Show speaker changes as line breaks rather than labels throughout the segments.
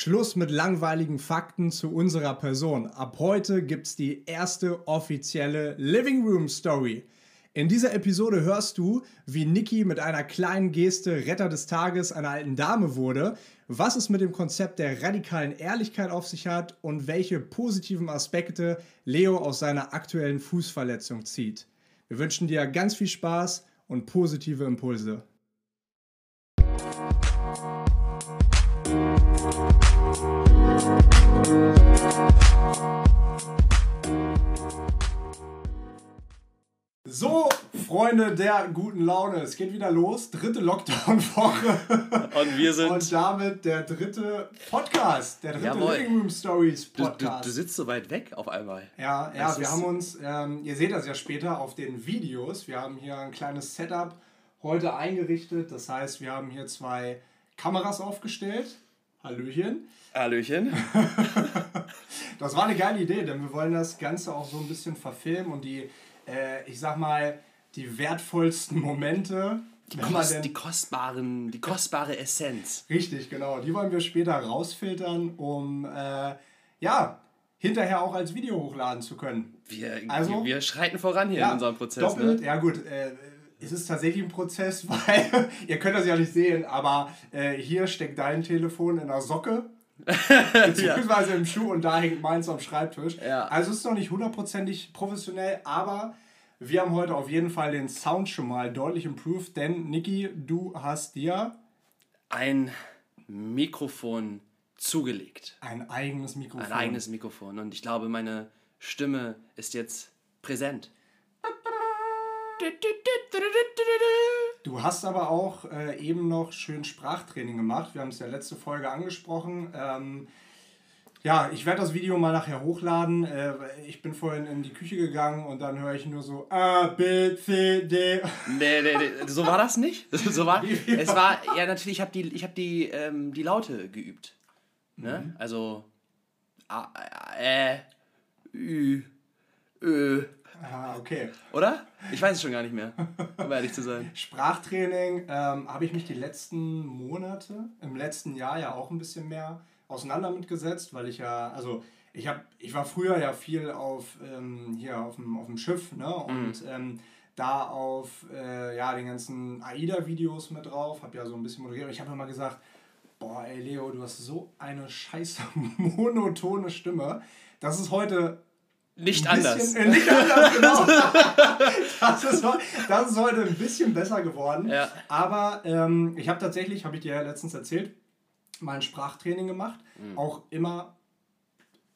Schluss mit langweiligen Fakten zu unserer Person. Ab heute gibt's die erste offizielle Living Room Story. In dieser Episode hörst du, wie Niki mit einer kleinen Geste Retter des Tages einer alten Dame wurde, was es mit dem Konzept der radikalen Ehrlichkeit auf sich hat und welche positiven Aspekte Leo aus seiner aktuellen Fußverletzung zieht. Wir wünschen dir ganz viel Spaß und positive Impulse. So, Freunde der guten Laune, es geht wieder los. Dritte Lockdown-Woche.
Und wir sind.
Und damit der dritte Podcast, der dritte
Jawohl.
Living Room Stories
Du, du,
Podcast.
du sitzt so weit weg auf einmal.
Ja, ja,
Das
wir haben uns, ähm, ihr seht das ja später auf den Videos, wir haben hier ein kleines Setup heute eingerichtet. Das heißt, wir haben hier zwei Kameras aufgestellt. Hallöchen.
Hallöchen.
Das war eine geile Idee, denn wir wollen das Ganze auch so ein bisschen verfilmen und die, äh, ich sag mal, die wertvollsten Momente,
Die, kost,
denn-
die kostbaren, die kostbare Essenz.
Richtig, genau. Die wollen wir später rausfiltern, um äh, ja, hinterher auch als Video hochladen zu können.
Wir,
Also-
wir, schreiten voran hier in unserem Prozess.
Doppelt,
Ne?
ja gut, äh, es ist tatsächlich ein Prozess, weil ihr könnt das ja nicht sehen, aber äh, hier steckt dein Telefon in der Socke. Beziehungsweise im Schuh und da hängt meins am Schreibtisch.
Ja.
Also es ist noch nicht hundertprozentig professionell, aber wir haben heute auf jeden Fall den Sound schon mal deutlich improved, denn Niki, du hast dir
Ein Mikrofon zugelegt.
ein eigenes Mikrofon.
Ein eigenes Mikrofon. Und ich glaube, meine Stimme ist jetzt präsent.
Du hast aber auch äh, eben noch schön Sprachtraining gemacht. Wir haben es ja letzte Folge angesprochen. Ähm, ja, ich werde das Video mal nachher hochladen. Äh, ich bin vorhin in die Küche gegangen und dann höre ich nur so A, B, C, D.
Nee, nee, nee, so war das nicht. So war,
Wie-
es war, ja natürlich, ich habe die, ich hab die, ähm, die Laute geübt. Ne?
Mhm.
Also, A, Ä, Ü, Ö,
Ah, okay.
oder? Ich weiß es schon gar nicht mehr, um ehrlich zu sein.
Sprachtraining ähm, habe ich mich die letzten Monate, im letzten Jahr ja auch ein bisschen mehr auseinander mitgesetzt, weil ich ja, also ich habe, ich war früher ja viel auf ähm, hier auf dem, auf dem Schiff, ne? Und ähm, da auf äh, ja, den ganzen AIDA-Videos mit drauf, habe ja so ein bisschen moderiert. Und ich habe immer gesagt, boah, ey Leo, du hast so eine scheiße monotone Stimme. Das ist heute
Nicht anders.
Bisschen, äh, nicht anders, genau. das, ist, das ist heute ein bisschen besser geworden.
Ja.
Aber ähm, ich habe tatsächlich, habe ich dir ja letztens erzählt, mein Sprachtraining gemacht.
Mhm.
Auch immer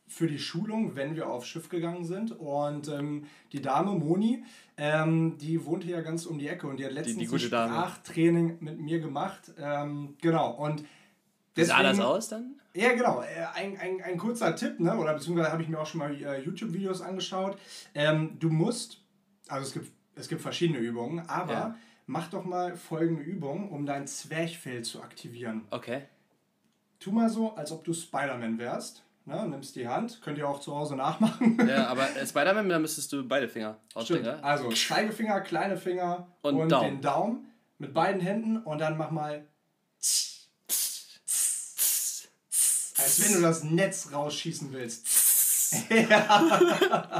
für die Schulung, wenn wir aufs Schiff gegangen sind. Und ähm, die Dame Moni, ähm, die wohnt hier ganz um die Ecke und die hat letztens
die
ein
gute Dame.
Sprachtraining mit mir gemacht. Ähm, genau. Und
Wie sah das
deswegen-
aus dann?
ja, genau. Äh, Ein, ein, ein kurzer Tipp, ne? oder beziehungsweise habe ich mir auch schon mal äh, YouTube-Videos angeschaut. Ähm, du musst, also es gibt, es gibt verschiedene Übungen, aber
Ja.
mach doch mal folgende Übung, um dein Zwerchfell zu aktivieren.
Okay.
Tu mal so, als ob du Spider-Man wärst. Ne? Nimmst die Hand, könnt ihr auch zu Hause nachmachen.
Ja, aber äh, Spider-Man, da müsstest du beide Finger ja?
Also Zeigefinger, kleine Finger
Und
und,
Daumen.
den Daumen mit beiden Händen und dann mach mal, als wenn du das Netz rausschießen willst.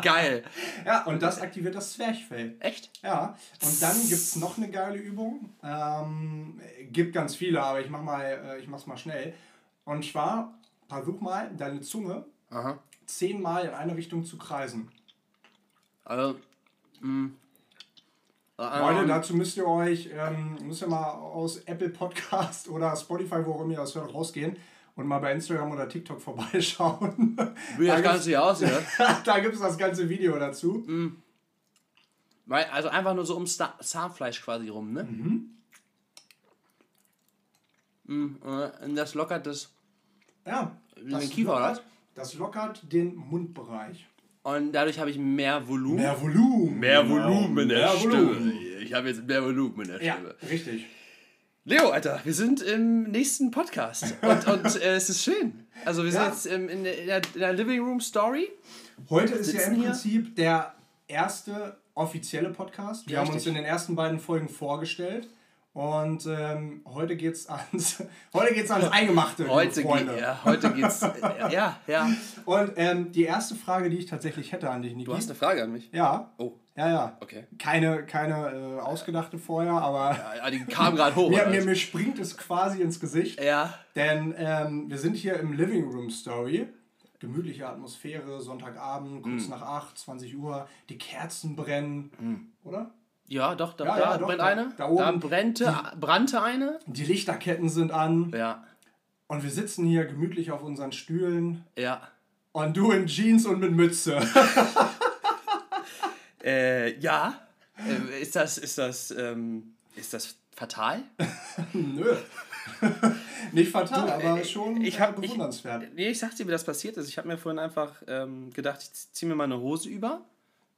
Geil.
Ja, und das aktiviert das Zwerchfell.
Echt?
Ja, und dann gibt es noch eine geile Übung. Ähm, gibt ganz viele, aber ich mach mal, äh, ich mach's mal schnell. Und zwar, versuch mal, deine Zunge
Aha.
zehnmal in eine Richtung zu kreisen.
Also, mh.
Leute,
Ähm,
dazu müsst ihr euch, ähm, müsst ihr mal aus Apple Podcast oder Spotify, wo auch immer ihr das hört, rausgehen und mal bei Instagram oder TikTok vorbeischauen.
wie
da
das Ganze hier aussieht, ne?
da gibt es das ganze Video dazu.
Weil, also einfach nur so ums Zahnfleisch quasi rum, ne? Mhm. äh, Und das lockert das.
Ja,
Den Kiefer, oder?
lockert, das lockert den Mundbereich.
Und dadurch habe ich mehr Volumen.
Mehr Volumen.
Mehr. Volumen in der
Mehr
Stimme.
Volumen.
Ich habe jetzt mehr Volumen in der
Ja,
Stimme.
richtig.
Leo, Alter, wir sind im nächsten Podcast. Und, und äh, es ist schön. Also wir sind
Ja.
jetzt ähm, in, der, in, der, in der Living Room Story.
Heute ist ja im
hier.
Prinzip der erste offizielle Podcast. Wir
Ja,
haben uns
richtig.
in den ersten beiden Folgen vorgestellt Und ähm, heute geht's ans, heute geht's ans Eingemachte,
Heute,
Freunde.
geht, ja, heute geht's. äh, ja, ja.
Und ähm, die erste Frage, die ich tatsächlich hätte an dich, Niki.
Du hast eine Frage an mich.
ja.
Oh,
Ja, ja.
okay.
Keine, keine äh, ausgedachte vorher, aber
Ja, die kam gerade hoch.
mir, mir, mir springt es quasi ins Gesicht.
ja,
Denn ähm, wir sind hier im Living Room Story. Gemütliche Atmosphäre, Sonntagabend, kurz nach 8, 20 Uhr. Die Kerzen brennen, oder?
Ja, doch, da,
Ja,
da
doch,
brennt
da-
eine.
da
Da,
oben
brennte, brannte eine.
Die Lichterketten sind an.
Ja,
Und wir sitzen hier gemütlich auf unseren Stühlen.
ja.
Und du in Jeans und mit Mütze.
Äh, ja. Äh, ist das, ist das, ähm, ist das fatal?
Nö. Nicht fatal,
Du,
aber
äh,
schon
ich
äh,
hab- ich-
bewundernswert.
Nee, ich sag dir, wie das passiert ist. Ich habe mir vorhin einfach ähm, gedacht, ich zieh mir meine Hose über.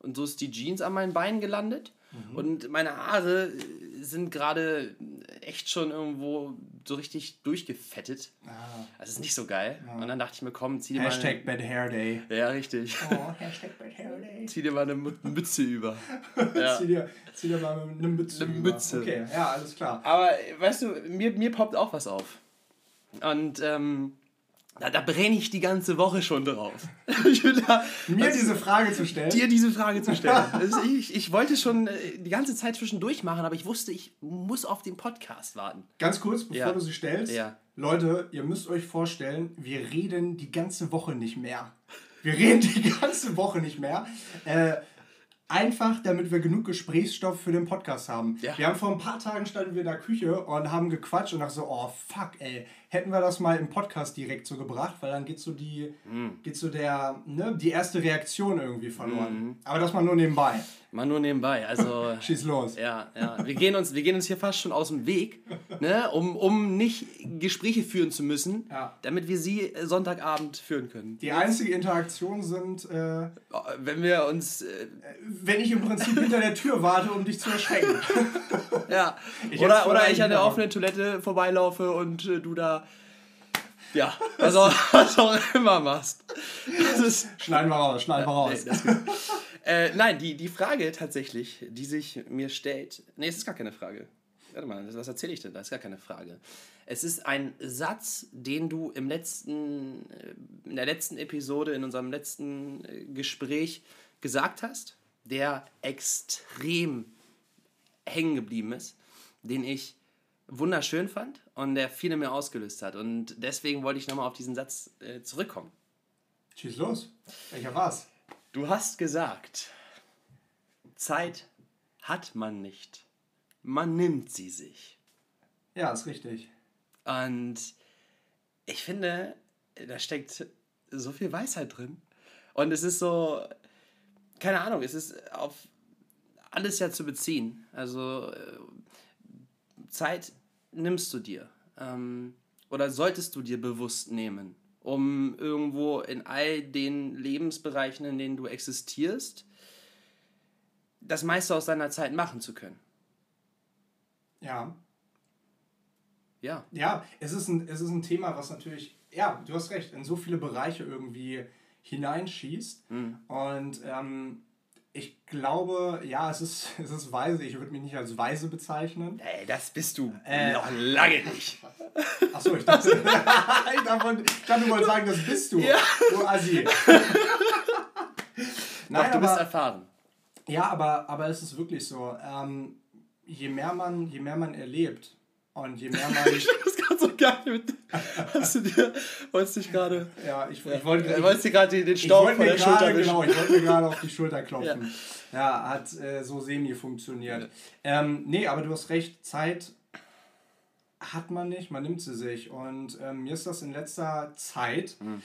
Und so ist die Jeans an meinen Beinen gelandet.
Mhm.
Und meine Haare äh, sind gerade echt schon irgendwo so richtig durchgefettet.
Ah.
Das ist nicht so geil. Und dann dachte ich mir, komm, zieh dir
Hashtag Bad Hair Day.
mal... Ja, richtig.
Oh, Hashtag Bad Hair Day.
Zieh dir mal eine Mü- Mütze über. Ja.
Zieh, dir, zieh dir mal eine Mütze.
Eine
über.
Mütze.
Okay, ja, alles klar.
Aber weißt du, mir, mir poppt auch was auf. Und ähm, da, da brenne ich die ganze Woche schon drauf. da,
Mir diese Frage zu stellen.
dir diese Frage zu stellen. Also ich, ich wollte schon äh, die ganze Zeit zwischendurch machen, aber ich wusste, ich muss auf den Podcast warten.
Ganz kurz, bevor
Ja.
du sie stellst.
Ja.
Leute, ihr müsst euch vorstellen, wir reden die ganze Woche nicht mehr. Wir reden die ganze Woche nicht mehr. Äh, einfach, damit wir genug Gesprächsstoff für den Podcast haben.
Ja.
Wir haben vor ein paar Tagen standen wir in der Küche und haben gequatscht und dachten so, oh fuck, ey, hätten wir das mal im Podcast direkt so gebracht, weil dann geht so die,
Mhm.
geht so der, ne, die erste Reaktion irgendwie verloren. Aber das mal nur nebenbei.
Mal nur nebenbei. Also.
Schieß los.
Ja, ja. Wir gehen uns, wir gehen uns hier fast schon aus dem Weg, ne? um, um nicht Gespräche führen zu müssen,
Ja.
damit wir sie äh, Sonntagabend führen können.
Die einzige Interaktion sind, äh,
Wenn wir uns äh,
wenn ich im Prinzip hinter der Tür warte, um dich zu erschrecken.
Ja.
Ich
oder, oder ich an der offenen Toilette vorbeilaufe und äh, du da. Ja, was auch, was auch immer machst. Das ist,
Schneiden wir raus, schneiden wir raus.
nee, äh, nein, die, die Frage tatsächlich, die sich mir stellt. Nee, es ist gar keine Frage. Warte mal, was erzähle ich denn? Das ist gar keine Frage. Es ist ein Satz, den du im letzten, äh, in der letzten Episode, in unserem letzten äh, Gespräch gesagt hast, der extrem hängen geblieben ist, den ich wunderschön fand und der viel in mir ausgelöst hat. Und deswegen wollte ich nochmal auf diesen Satz äh, zurückkommen.
Schieß los. Welcher war's?
Du hast gesagt, Zeit hat man nicht. Man nimmt sie sich.
Ja, ist richtig.
Und ich finde, da steckt so viel Weisheit drin. Und es ist so, keine Ahnung, es ist auf alles ja zu beziehen. Also äh, Zeit nimmst du dir. Ähm, oder solltest du dir bewusst nehmen, um irgendwo in all den Lebensbereichen, in denen du existierst, das meiste aus deiner Zeit machen zu können.
Ja.
Ja.
Ja, es ist, ein, es ist ein Thema, was natürlich, ja, du hast recht, in so viele Bereiche irgendwie hineinschießt. Und ähm, ich glaube, ja, es ist, es ist weise. Ich würde mich nicht als weise bezeichnen.
Ey, das bist du
Äh.
noch lange nicht.
Achso, ich dachte, ich dachte, du wolltest sagen, das bist du. Du Assi. Nein,
Doch, du bist
aber,
erfahren.
ja, aber, aber es ist wirklich so. Ähm, je, mehr man, je mehr man erlebt und je mehr man.
Gerade so geil mit. Hast du dir. Wolltest dich gerade.
ja, ich, ich wollte
wolltest dir gerade den, Staub
wollte
von der Schulter wischen.
genau, ich wollte mir gerade auf die Schulter klopfen. Ja, hat äh, so semi funktioniert. Ähm, nee, aber du hast recht, Zeit hat man nicht, man nimmt sie sich. Und ähm, mir ist das in letzter Zeit
Mhm.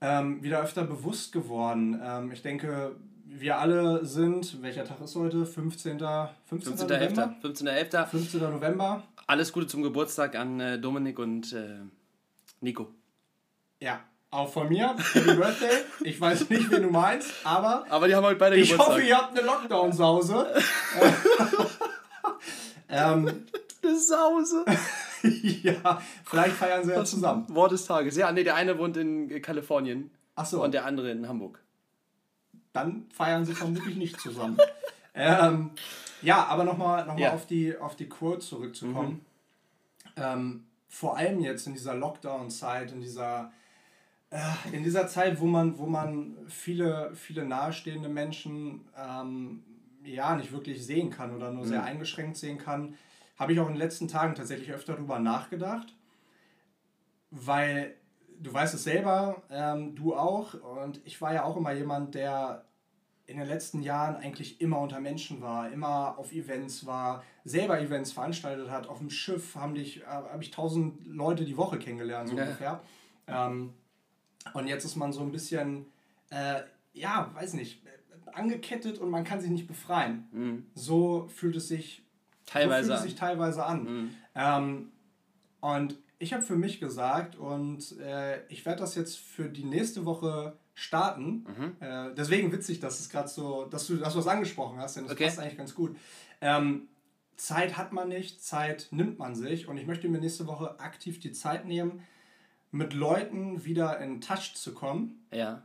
ähm, wieder öfter bewusst geworden. Ähm, ich denke, wir alle sind, welcher Tag ist heute? 15. 15.
15.11.
November?
15.11.
15. November.
Alles Gute zum Geburtstag an äh, Dominik und äh, Nico.
Ja, auch von mir. Happy Birthday. Ich weiß nicht, wen du meinst, aber
Aber die haben heute beide
Ich
Geburtstag.
hoffe, ihr habt eine Lockdown-Sause. ähm,
Eine Sause.
ja, vielleicht feiern sie ja zusammen.
Wort des Tages. Ja, nee, der eine wohnt in Kalifornien
Achso,
und der andere in Hamburg.
dann feiern sie vermutlich nicht zusammen. ähm, Ja, aber nochmal noch mal
Ja.
auf, die, auf die Quote zurückzukommen. Ähm, vor allem jetzt in dieser Lockdown-Zeit, in dieser, äh, in dieser Zeit, wo man, wo man viele, viele nahestehende Menschen ähm, ja nicht wirklich sehen kann oder nur sehr eingeschränkt sehen kann, habe ich auch in den letzten Tagen tatsächlich öfter darüber nachgedacht. Weil du weißt es selber, ähm, du auch, und ich war ja auch immer jemand, der in den letzten Jahren eigentlich immer unter Menschen war, immer auf Events war, selber Events veranstaltet hat. Auf dem Schiff haben dich, äh, habe ich tausend Leute die Woche kennengelernt, so
Ja.
ungefähr. Ähm, und jetzt ist man so ein bisschen, äh, ja, weiß nicht, angekettet und man kann sich nicht befreien.
Mhm.
So fühlt es sich
Teilweise
so fühlt es
an.
sich teilweise an.
Mhm.
Ähm, und ich habe für mich gesagt, und äh, ich werde das jetzt für die nächste Woche starten.
Mhm.
Äh, deswegen witzig, dass es gerade so, dass du, dass du das angesprochen hast, denn das
Okay.
passt eigentlich ganz gut. Ähm, Zeit hat man nicht, Zeit nimmt man sich. Und ich möchte mir nächste Woche aktiv die Zeit nehmen, mit Leuten wieder in Touch zu kommen,
Ja,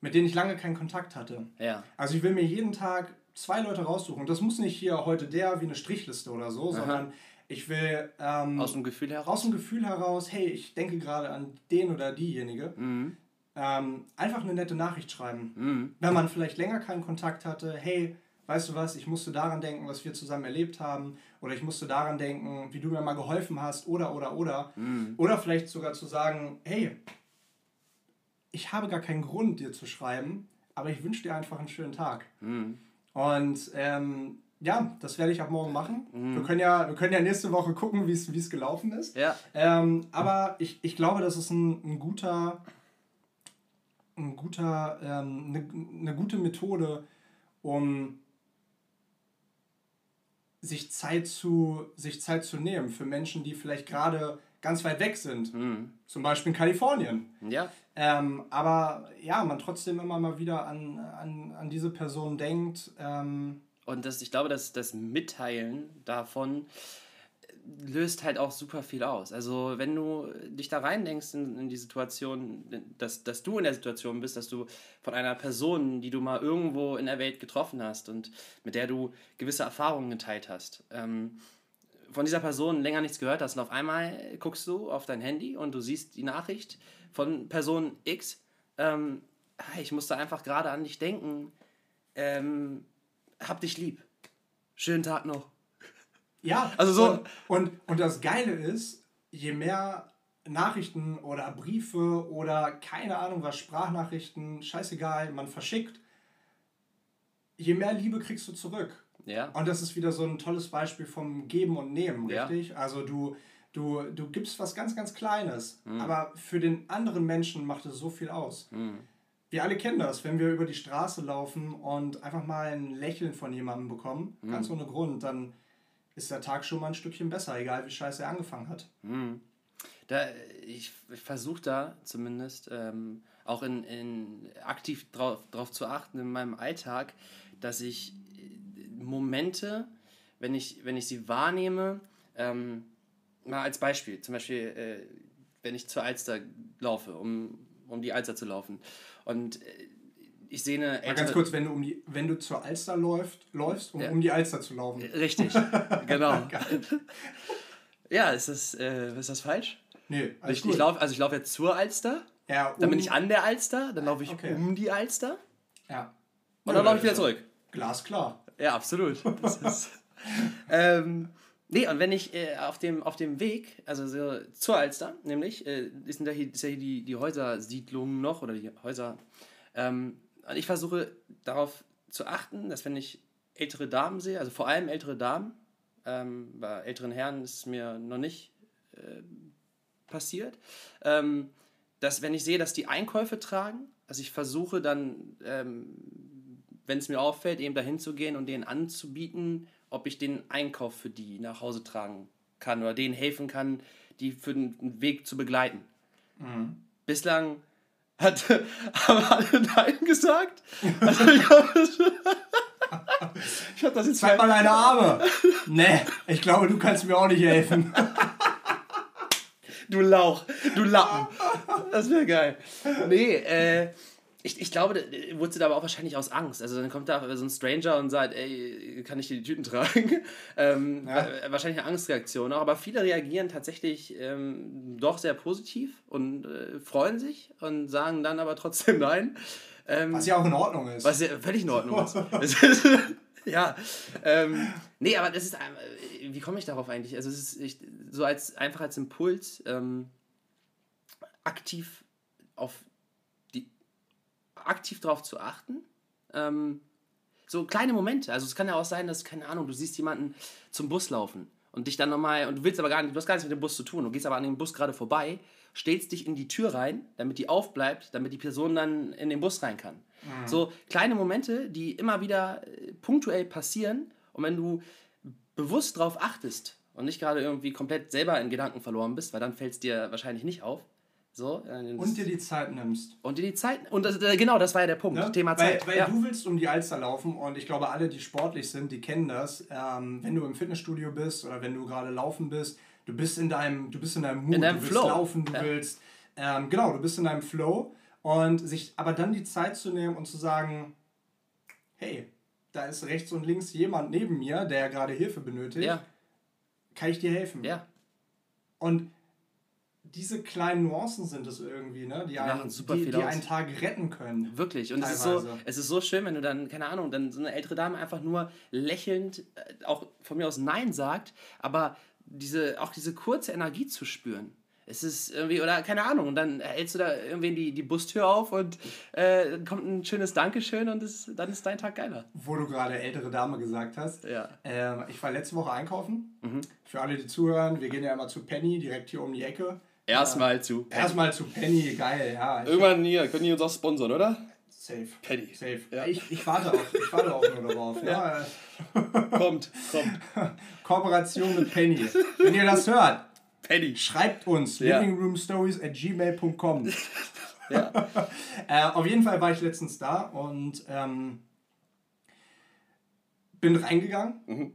mit denen ich lange keinen Kontakt hatte.
ja.
Also ich will mir jeden Tag zwei Leute raussuchen. Das muss nicht hier heute der wie eine Strichliste oder so, sondern ich will ähm,
Aus dem Gefühl heraus.
aus dem Gefühl heraus, hey, ich denke gerade an den oder diejenige,
Mhm.
Ähm, einfach eine nette Nachricht schreiben.
Mhm.
Wenn man vielleicht länger keinen Kontakt hatte, hey, weißt du was, ich musste daran denken, was wir zusammen erlebt haben, oder ich musste daran denken, wie du mir mal geholfen hast, oder, oder, oder.
Mhm.
Oder vielleicht sogar zu sagen, hey, ich habe gar keinen Grund, dir zu schreiben, aber ich wünsche dir einfach einen schönen Tag.
Mhm.
Und ähm, ja, das werde ich ab morgen machen.
Mhm.
Wir, können ja, wir können ja nächste Woche gucken, wie es gelaufen ist.
Ja,
Ähm, aber ich, ich glaube, das ist ein, ein guter, ein guter, ähm, eine, eine gute Methode, um sich Zeit, zu, sich Zeit zu nehmen für Menschen, die vielleicht gerade ganz weit weg sind.
mhm.
Zum Beispiel in Kalifornien.
ja,
Ähm, aber ja, man trotzdem immer mal wieder an, an, an diese Person denkt. Ähm,
Und das, ich glaube, dass das Mitteilen davon löst halt auch super viel aus. Also wenn du dich da reindenkst in, in die Situation, dass, dass du in der Situation bist, dass du von einer Person, die du mal irgendwo in der Welt getroffen hast und mit der du gewisse Erfahrungen geteilt hast, ähm, von dieser Person länger nichts gehört hast und auf einmal guckst du auf dein Handy und du siehst die Nachricht von Person X, ähm, "Hi, ich musste einfach gerade an dich denken, ähm, hab dich lieb. Schönen Tag noch.
Ja,
Also so-
Und, und, und das Geile ist, je mehr Nachrichten oder Briefe oder keine Ahnung was, Sprachnachrichten, scheißegal, man verschickt, je mehr Liebe kriegst du zurück.
Ja,
Und das ist wieder so ein tolles Beispiel vom Geben und Nehmen,
Ja.
richtig? Also du, du, du gibst was ganz, ganz Kleines,
Mhm.
aber für den anderen Menschen macht es so viel aus. Wir alle kennen das, wenn wir über die Straße laufen und einfach mal ein Lächeln von jemandem bekommen,
Mhm.
ganz ohne Grund, dann ist der Tag schon mal ein Stückchen besser, egal wie scheiße er angefangen hat.
da, ich, ich versuche da zumindest ähm, auch in, in aktiv drauf, drauf zu achten in meinem Alltag, dass ich äh, Momente, wenn ich, wenn ich sie wahrnehme, ähm, mal als Beispiel, zum Beispiel, äh, wenn ich zur Alster laufe, um, um die Alster zu laufen. Und äh, ich sehe eine
Mal ganz
ältere-
kurz, wenn du, um die, wenn du zur Alster läuft, läufst, um
Ja.
um die Alster zu laufen.
Richtig, genau. ja, ist das, äh, ist das falsch?
Nee, alles
Ich,
gut.
ich lauf, also ich laufe jetzt zur Alster,
ja,
dann bin
um-
ich an der Alster, dann laufe ich
Okay.
um die Alster
Ja.
und dann laufe ich wieder zurück.
Glasklar.
Ja, absolut. Das ist, ähm, nee, und wenn ich äh, auf, dem, auf dem Weg, also so zur Alster, nämlich, äh, ist, da hier, ist ja hier die, die Häusersiedlung noch oder die Häuser. Ähm, und ich versuche darauf zu achten, dass wenn ich ältere Damen sehe, also vor allem ältere Damen, ähm, bei älteren Herren ist es mir noch nicht äh, passiert, ähm, dass wenn ich sehe, dass die Einkäufe tragen, also ich versuche dann, ähm, wenn es mir auffällt, eben dahin zu gehen und denen anzubieten, ob ich den Einkauf für die nach Hause tragen kann oder denen helfen kann, die für den Weg zu begleiten. Bislang hat, haben alle Nein gesagt. Also ich habe hab das jetzt
Zeig mal deine Arme. nee, ich glaube, du kannst mir auch nicht helfen.
Du Lauch, du Lappen. Das wäre geil. Nee, äh, Ich, ich glaube, da wurde sie aber auch wahrscheinlich aus Angst. Also dann kommt da so ein Stranger und sagt, ey, kann ich dir die Tüten tragen? ähm,
Ja.
Wahrscheinlich eine Angstreaktion auch. Aber viele reagieren tatsächlich ähm, doch sehr positiv und äh, freuen sich und sagen dann aber trotzdem nein. Ähm,
Was ja auch in Ordnung ist.
was ja völlig in Ordnung ist. Ja. Ähm, nee, aber das ist. äh, Wie komme ich darauf eigentlich? Also, es ist ich, so als einfach als Impuls, ähm, aktiv auf. Aktiv darauf zu achten. Ähm, so kleine Momente. Also, es kann ja auch sein, dass, keine Ahnung, du siehst jemanden zum Bus laufen und dich dann nochmal. und du willst aber gar nicht, du hast gar nichts mit dem Bus zu tun. Du gehst aber an dem Bus gerade vorbei, stellst dich in die Tür rein, damit die aufbleibt, damit die Person dann in den Bus rein kann. So kleine Momente, die immer wieder äh, punktuell passieren und wenn du bewusst darauf achtest und nicht gerade irgendwie komplett selber in Gedanken verloren bist, weil dann fällt es dir wahrscheinlich nicht auf. So, äh,
und dir die Zeit nimmst.
und dir die Zeit. Und das, äh, genau, das war ja der Punkt.
Ne?
Thema
weil,
Zeit.
Weil
ja.
du willst um die Alster laufen und ich glaube, alle, die sportlich sind, die kennen das. Ähm, wenn du im Fitnessstudio bist oder wenn du gerade laufen bist, du bist in deinem, du bist in deinem Mood,
In deinem
du willst
Flow.
laufen, du
Ja.
willst, ähm, genau, du bist in deinem Flow und sich aber dann die Zeit zu nehmen und zu sagen, hey, da ist rechts und links jemand neben mir, der gerade Hilfe benötigt,
ja,
kann ich dir helfen?
ja.
Und diese kleinen Nuancen sind es irgendwie, ne? die,
machen
einen,
super
die,
viel
die einen Tag retten können.
Wirklich. Und es ist, so, es ist so schön, wenn du dann, keine Ahnung, dann so eine ältere Dame einfach nur lächelnd, äh, auch von mir aus Nein sagt, aber diese, auch diese kurze Energie zu spüren. Es ist irgendwie, oder keine Ahnung, und dann hältst du da irgendwie die, die Bustür auf und äh, kommt ein schönes Dankeschön und es, dann ist dein Tag geiler.
Wo du gerade ältere Dame gesagt hast.
Ja.
Ähm, ich war letzte Woche einkaufen.
Mhm.
Für alle, die zuhören, wir gehen ja immer zu Penny, direkt hier um die Ecke.
Erstmal zu.
Erstmal zu Penny, geil, ja.
Irgendwann hier, können die uns auch sponsern, oder?
safe.
Penny.
Safe.
Ja.
Ich, ich, warte auch, ich warte auch nur darauf. Ja.
Kommt, kommt.
Kooperation mit Penny. Wenn ihr das hört,
Penny.
schreibt uns
Ja.
livingroomstories at gmail.com.
Ja.
Äh, auf jeden Fall war ich letztens da und ähm, bin reingegangen
Mhm.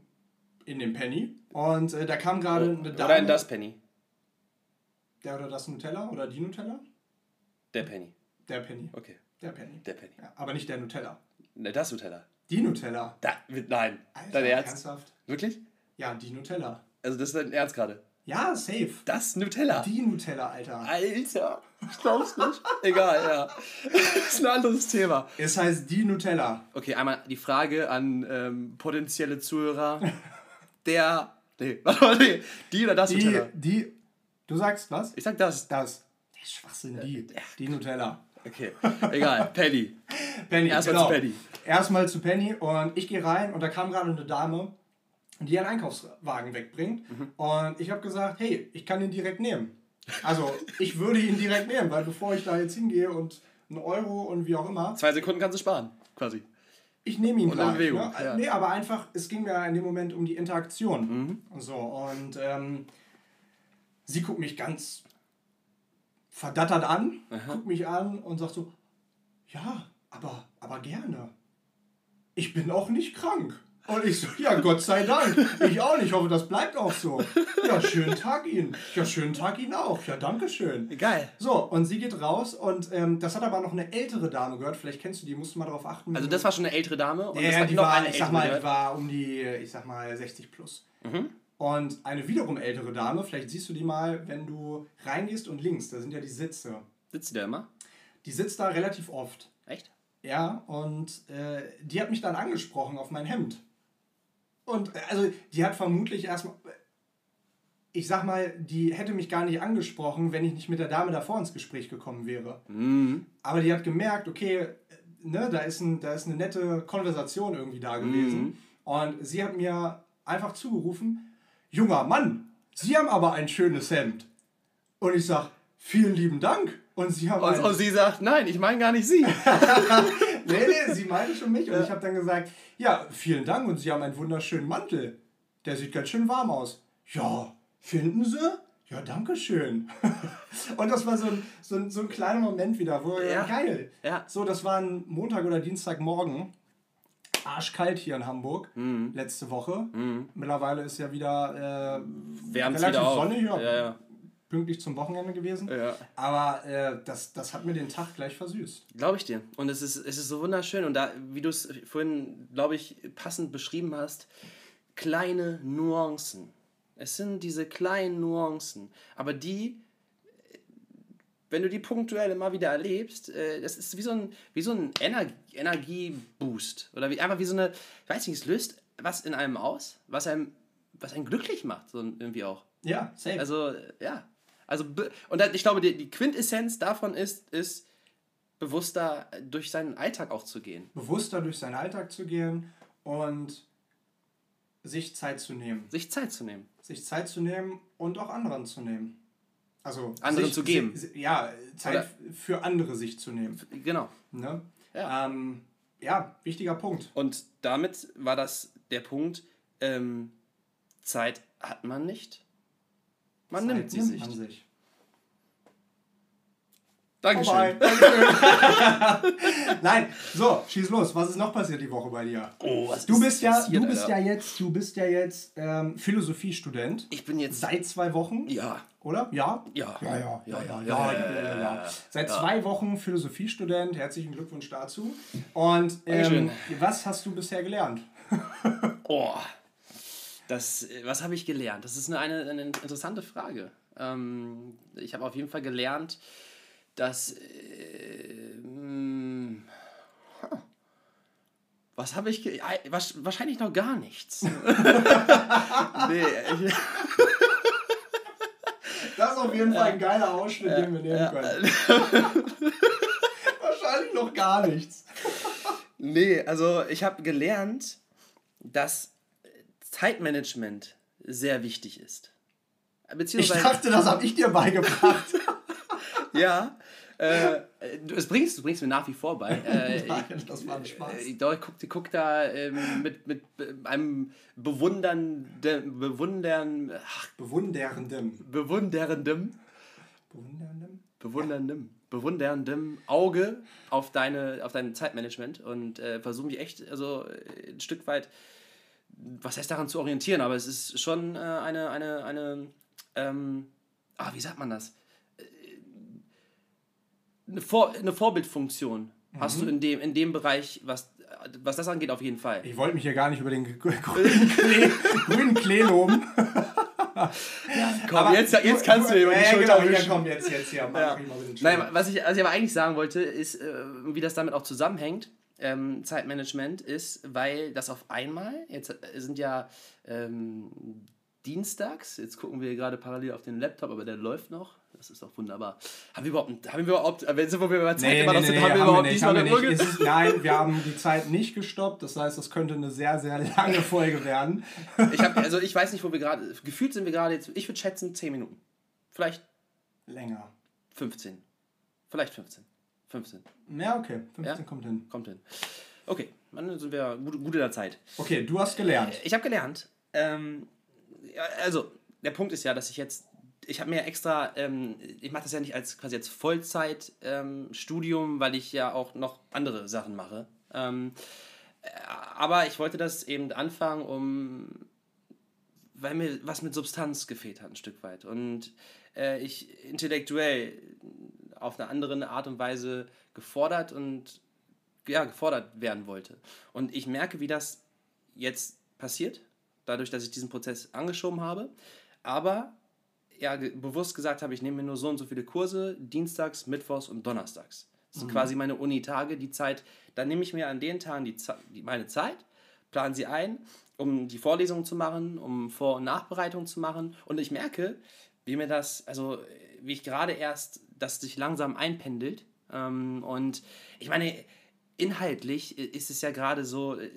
in den Penny und äh, da kam gerade eine Dame.
Oder in das Penny.
Der oder das Nutella oder die Nutella?
Der Penny.
Der Penny.
Okay,
Der Penny.
der Penny.
Ja, aber nicht der Nutella.
Ne, das Nutella.
Die Nutella.
Da, nein.
Alter,
Dein Ernst?
Ernsthaft?
Wirklich?
Ja, die Nutella.
Also das ist dein Ernst gerade.
Ja, safe.
Das Nutella.
Die Nutella, Alter.
Alter. Ich glaub's nicht. Egal, ja. Das ist ein anderes Thema.
Es heißt die Nutella.
Okay, einmal die Frage an ähm, potenzielle Zuhörer. Der. Nee, warte mal, nee. Die oder das
Die,
Nutella?
die. Du sagst was?
Ich sag das.
Das. Der Schwachsinn, die. Die Nutella.
Okay, egal. Penny.
Penny,
Erstmal
genau.
zu Penny.
Erstmal zu Penny und ich gehe rein und da kam gerade eine Dame, die einen Einkaufswagen wegbringt.
Mhm.
Und ich habe gesagt, hey, ich kann ihn direkt nehmen. Also ich würde ihn direkt nehmen, weil bevor ich da jetzt hingehe und einen Euro und wie auch immer,
Zwei Sekunden kannst du sparen, quasi.
ich nehme ihn
Und
gleich.
Bewegung,
ne?
ja. Mhm.
Nee, aber einfach, es ging mir in dem Moment um die Interaktion. So, und ähm, sie guckt mich ganz verdattert an, guckt mich an und sagt so, ja, aber, aber gerne. Ich bin auch nicht krank. Und ich so, ja, Gott sei Dank. Ich auch nicht. Ich hoffe, das bleibt auch so. Ja, schönen Tag Ihnen. Ja, schönen Tag Ihnen auch. Ja, danke schön.
Geil.
So, und sie geht raus und ähm, das hat aber noch eine ältere Dame gehört. Vielleicht kennst du die, musst du mal darauf achten.
Also das war schon eine ältere Dame und
ja,
das hat
die
noch
war,
eine
ich sag mal, die war um die, ich sag mal, 60 plus.
Mhm.
Und eine wiederum ältere Dame, vielleicht siehst du die mal, wenn du reingehst und links, da sind ja die Sitze.
Sitzt die da immer?
Die sitzt da relativ oft.
Echt?
Ja, und äh, die hat mich dann angesprochen auf mein Hemd. Und äh, also, die hat vermutlich erstmal. Ich sag mal, die hätte mich gar nicht angesprochen, wenn ich nicht mit der Dame davor ins Gespräch gekommen wäre.
Mhm.
Aber die hat gemerkt, okay, äh, ne, da, ist ein, da ist eine nette Konversation irgendwie da gewesen.
Mhm.
Und sie hat mir einfach zugerufen: Junger Mann, Sie haben aber ein schönes Hemd. Und ich sag: Vielen lieben Dank. Und sie haben
Und, und sie sagt, nein, ich meine gar nicht sie.
Nee, nee, sie meinte schon mich. Und ich habe dann gesagt, ja, vielen Dank und Sie haben einen wunderschönen Mantel. Der sieht ganz schön warm aus. Ja, finden Sie? Ja, danke schön. und das war so ein, so, ein, so ein kleiner Moment wieder, wo
Ja.
geil.
Ja.
So, das war ein Montag oder Dienstagmorgen. Arschkalt hier in Hamburg,
Mhm.
letzte Woche. Mittlerweile ist ja wieder äh, relativ
wieder
sonnig. Ja.
Ja, ja.
pünktlich zum Wochenende gewesen.
Ja.
Aber äh, das, das hat mir den Tag gleich versüßt.
Glaube ich dir. Und es ist, es ist so wunderschön. Und da, wie du es vorhin, glaube ich, passend beschrieben hast, kleine Nuancen. Es sind diese kleinen Nuancen. Aber die, wenn du die punktuell immer wieder erlebst, äh, das ist wie so ein, wie so ein Ener Energieboost. Oder wie, einfach wie so eine, ich weiß nicht, es löst was in einem aus, was einem, was einen glücklich macht, so irgendwie auch.
Ja, safe.
Also, ja. Also, und ich glaube, die, die Quintessenz davon ist, ist, bewusster durch seinen Alltag auch zu gehen.
Bewusster durch seinen Alltag zu gehen und sich Zeit zu nehmen.
Sich Zeit zu nehmen.
Sich Zeit zu nehmen und auch anderen zu nehmen. Also
Anderen
sich,
zu geben.
si- ja, Zeit für andere sich zu nehmen.
Genau.
Ne?
Ja.
Ähm, ja, wichtiger Punkt.
Und damit war das der Punkt, ähm, Zeit hat man nicht. Man
Zeit
nimmt sie
nimmt
sich.
sich.
Dankeschön.
Dankeschön. Nein, so, schieß los. Was ist noch passiert die Woche bei dir?
Oh, was
Du
ist
bist ja,
passiert,
du bist
Alter?
ja jetzt, du bist ja jetzt ähm, Philosophiestudent.
Ich bin jetzt.
Seit zwei Wochen,
Ja.
Oder? Ja?
Ja.
Ja, ja, ja, ja,
ja,
ja,
ja
Seit zwei Wochen Philosophiestudent. Herzlichen Glückwunsch dazu. Und ähm, was hast du bisher gelernt?
oh, das, was habe ich gelernt? Das ist eine, eine, eine interessante Frage. Ähm, ich habe auf jeden Fall gelernt, dass. Äh, mh. Was habe ich. Was, wahrscheinlich noch gar nichts. nee. ich,
auf jeden Fall ein geiler Ausschnitt, den wir nehmen können. Wahrscheinlich noch gar nichts.
nee, also ich habe gelernt, dass Zeitmanagement sehr wichtig ist.
Ich dachte, das habe ich dir beigebracht.
Ja. Äh, du, es bringst, du bringst mir nach wie vor bei. Äh,
Nein, das war ein Spaß.
ich, doch, ich guck, ich guck da ähm, mit, mit äh, einem bewundernden, bewundern, ach,
Bewunderndem.
bewunderndem,
Bewunderndem?
bewunderndem, bewunderndem Auge auf, deine, auf dein Zeitmanagement und äh, versuche mich echt also, äh, ein Stück weit, was heißt daran zu orientieren, aber es ist schon äh, eine, eine, eine ähm, ah, wie sagt man das? Eine, Vor eine Vorbildfunktion hast du in dem, in dem Bereich, was, was das angeht, auf jeden Fall.
Ich wollte mich hier gar nicht über den grünen Klee, loben.
Komm,
Aber
jetzt, jetzt kannst du über die
ja,
Schulter
genau, ja, komm, jetzt, jetzt
Ja.
den
Nein, was ich, was ich aber eigentlich sagen wollte, ist, äh, wie das damit auch zusammenhängt, ähm, Zeitmanagement, ist, weil das auf einmal, jetzt sind ja ähm, dienstags, jetzt gucken wir gerade parallel auf den Laptop, aber der läuft noch. Das ist doch wunderbar. Haben wir überhaupt, haben wir überhaupt, wenn sind wir bei Zeit
Nee,
immer
nee,
noch
nee,
sind,
nee,
haben wir überhaupt
nicht, haben wir nicht. Ist, nein, wir haben die Zeit nicht gestoppt. Das heißt, das könnte eine sehr, sehr lange Folge werden.
Ich hab, also ich weiß nicht, wo wir gerade, gefühlt sind wir gerade jetzt, ich würde schätzen 10 Minuten. Vielleicht
Länger.
15. Vielleicht 15. 15.
Ja, okay. 15
Ja?
kommt hin.
Kommt hin. Okay, dann sind wir gut, gut in der Zeit.
Okay, du hast gelernt.
Ich habe gelernt, ähm, also der Punkt ist ja, dass ich jetzt, ich habe mir extra, ähm, ich mache das ja nicht als quasi als Vollzeit-Studium, ähm, weil ich ja auch noch andere Sachen mache. Ähm, äh, aber ich wollte das eben anfangen, um, weil mir was mit Substanz gefehlt hat, ein Stück weit. Und äh, ich intellektuell auf eine andere Art und Weise gefordert und ja, gefordert werden wollte. Und ich merke, wie das jetzt passiert, dadurch, dass ich diesen Prozess angeschoben habe. Aber ja, bewusst gesagt habe, ich nehme mir nur so und so viele Kurse, dienstags, mittwochs und donnerstags. Das sind quasi meine Unitage, die Zeit. Dann nehme ich mir an den Tagen die, die, meine Zeit, plane sie ein, um die Vorlesungen zu machen, um Vor- und Nachbereitung zu machen. Und ich merke, wie mir das, also wie ich gerade erst, das sich langsam einpendelt. Ähm, und ich meine, inhaltlich ist es ja gerade so, äh,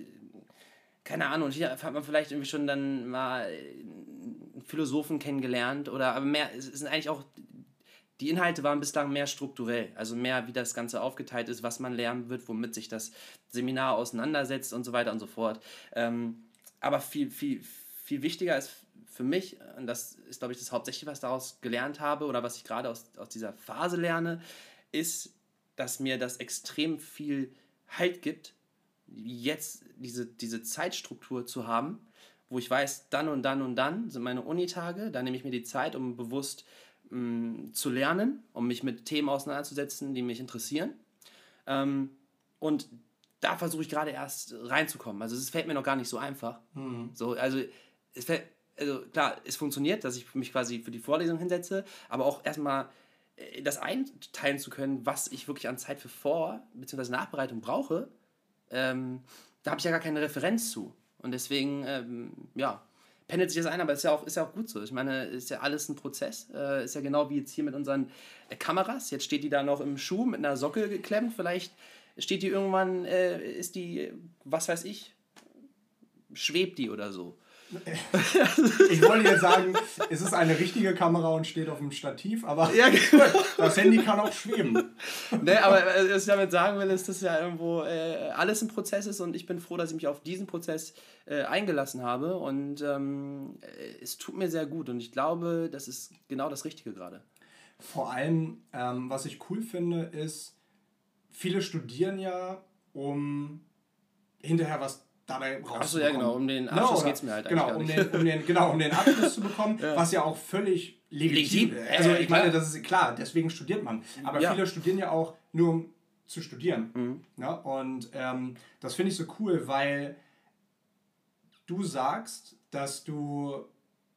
keine Ahnung, hier hat man vielleicht irgendwie schon dann mal einen Philosophen kennengelernt oder aber mehr, es sind eigentlich auch, die Inhalte waren bislang mehr strukturell, also mehr wie das Ganze aufgeteilt ist, was man lernen wird, womit sich das Seminar auseinandersetzt und so weiter und so fort. Ähm, aber viel, viel, viel wichtiger ist für mich, und das ist, glaube ich, das hauptsächlich, was ich daraus gelernt habe oder was ich gerade aus, aus dieser Phase lerne, ist, dass mir das extrem viel Halt gibt, jetzt diese, diese Zeitstruktur zu haben, wo ich weiß, dann und dann und dann sind meine Unitage, dann nehme ich mir die Zeit, um bewusst mh, zu lernen, um mich mit Themen auseinanderzusetzen, die mich interessieren. Ähm, und da versuche ich gerade erst reinzukommen. Also es fällt mir noch gar nicht so einfach.
Mhm.
So, also es fällt, also klar, es funktioniert, dass ich mich quasi für die Vorlesung hinsetze, aber auch erstmal äh, das einteilen zu können, was ich wirklich an Zeit für Vor- bzw. Nachbereitung brauche, ähm, da habe ich ja gar keine Referenz zu. Und deswegen, ähm, ja, pendelt sich das ein, aber ist ja auch, ist ja auch gut so. Ich meine, ist ja alles ein Prozess. Äh, ist ja genau wie jetzt hier mit unseren äh, Kameras. Jetzt steht die da noch im Schuh mit einer Socke geklemmt. Vielleicht steht die irgendwann, äh, ist die, was weiß ich, schwebt die oder so.
Ich wollte jetzt sagen, es ist eine richtige Kamera und steht auf dem Stativ, aber
Ja, genau.
das Handy kann auch schweben.
ne, aber äh, was ich damit sagen will, ist, dass ja irgendwo äh, alles ein Prozess ist und ich bin froh, dass ich mich auf diesen Prozess äh, eingelassen habe und ähm, äh, es tut mir sehr gut und ich glaube, das ist genau das Richtige gerade.
Vor allem, ähm, was ich cool finde, ist, viele studieren ja, um hinterher was dabei rauszubekommen.
Achso, ja, genau, um den
Ne,
Abschluss
oder-
geht's mir halt
genau,
eigentlich
um den, um den, genau, um den Abschluss zu bekommen, was ja auch völlig legitim ist. Also ich meine, das ist klar, deswegen studiert man. Aber
Ja.
viele studieren ja auch nur, um zu studieren.
Mhm.
Ne? Und ähm, das finde ich so cool, weil du sagst, dass du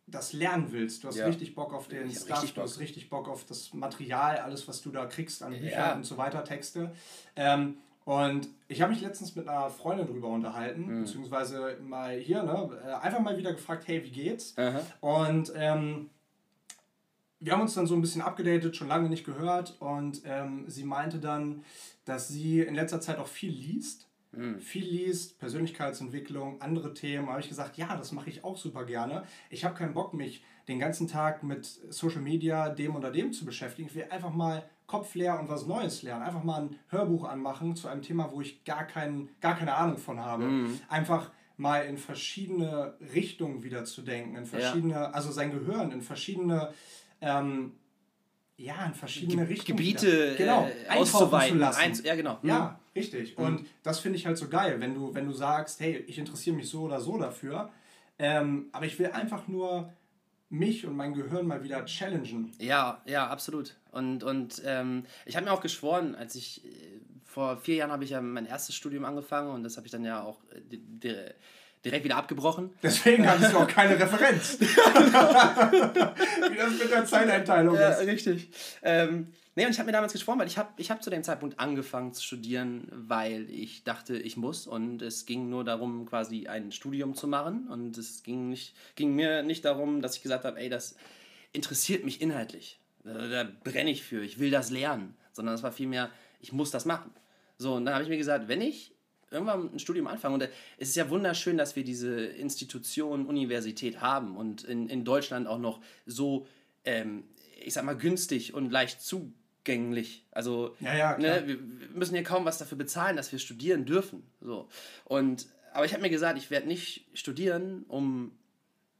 das lernen willst. Du hast
Ja.
richtig Bock auf den Stuff, du hast richtig Bock auf das Material, alles, was du da kriegst an Büchern
Ja.
und so weiter, Texte. Ähm, und ich habe mich letztens mit einer Freundin drüber unterhalten,
Mhm.
beziehungsweise mal hier, ne, äh, einfach mal wieder gefragt, hey, wie geht's?
Aha.
Und ähm, wir haben uns dann so ein bisschen abgedatet, schon lange nicht gehört. Und ähm, sie meinte dann, dass sie in letzter Zeit auch viel liest. Viel liest, Persönlichkeitsentwicklung, andere Themen. Da habe ich gesagt, ja, das mache ich auch super gerne. Ich habe keinen Bock, mich den ganzen Tag mit Social Media, dem oder dem zu beschäftigen. Ich will einfach mal Kopf leer und was Neues lernen. Einfach mal ein Hörbuch anmachen zu einem Thema, wo ich gar, kein, gar keine Ahnung von habe. Einfach mal in verschiedene Richtungen wieder zu denken, in verschiedene, also sein Gehirn in verschiedene, ähm, ja, in verschiedene Richtungen.
Gebiete
wieder, genau,
äh, auszuweiten.
zu lassen.
Einz- ja, genau.
Ja, richtig. Und das finde ich halt so geil, wenn du, wenn du sagst, hey, ich interessiere mich so oder so dafür, ähm, aber ich will einfach nur mich und mein Gehirn mal wieder challengen.
Ja, ja, absolut. Und, und ähm, ich habe mir auch geschworen, als ich äh, vor vier Jahren habe ich ja mein erstes Studium angefangen und das habe ich dann ja auch äh, direkt wieder abgebrochen.
Deswegen hattest du auch keine Referenz. Wie das mit der Zeiteinteilung
Ja,
ist.
richtig. Ähm, nee, und ich habe mir damals geschworen, weil ich habe ich hab zu dem Zeitpunkt angefangen zu studieren, weil ich dachte, ich muss. Und es ging nur darum, quasi ein Studium zu machen. Und es ging, nicht, ging mir nicht darum, dass ich gesagt habe, ey, das interessiert mich inhaltlich. Da, da brenne ich für, ich will das lernen. Sondern es war vielmehr, ich muss das machen. So, und dann habe ich mir gesagt, wenn ich irgendwann ein Studium anfange, und es ist ja wunderschön, dass wir diese Institution, Universität haben und in, in Deutschland auch noch so, ähm, ich sag mal, günstig und leicht zugänglich. Also,
Ja, ja,
ne, wir wir müssen ja kaum was dafür bezahlen, dass wir studieren dürfen. So. Und, aber ich habe mir gesagt, ich werde nicht studieren, um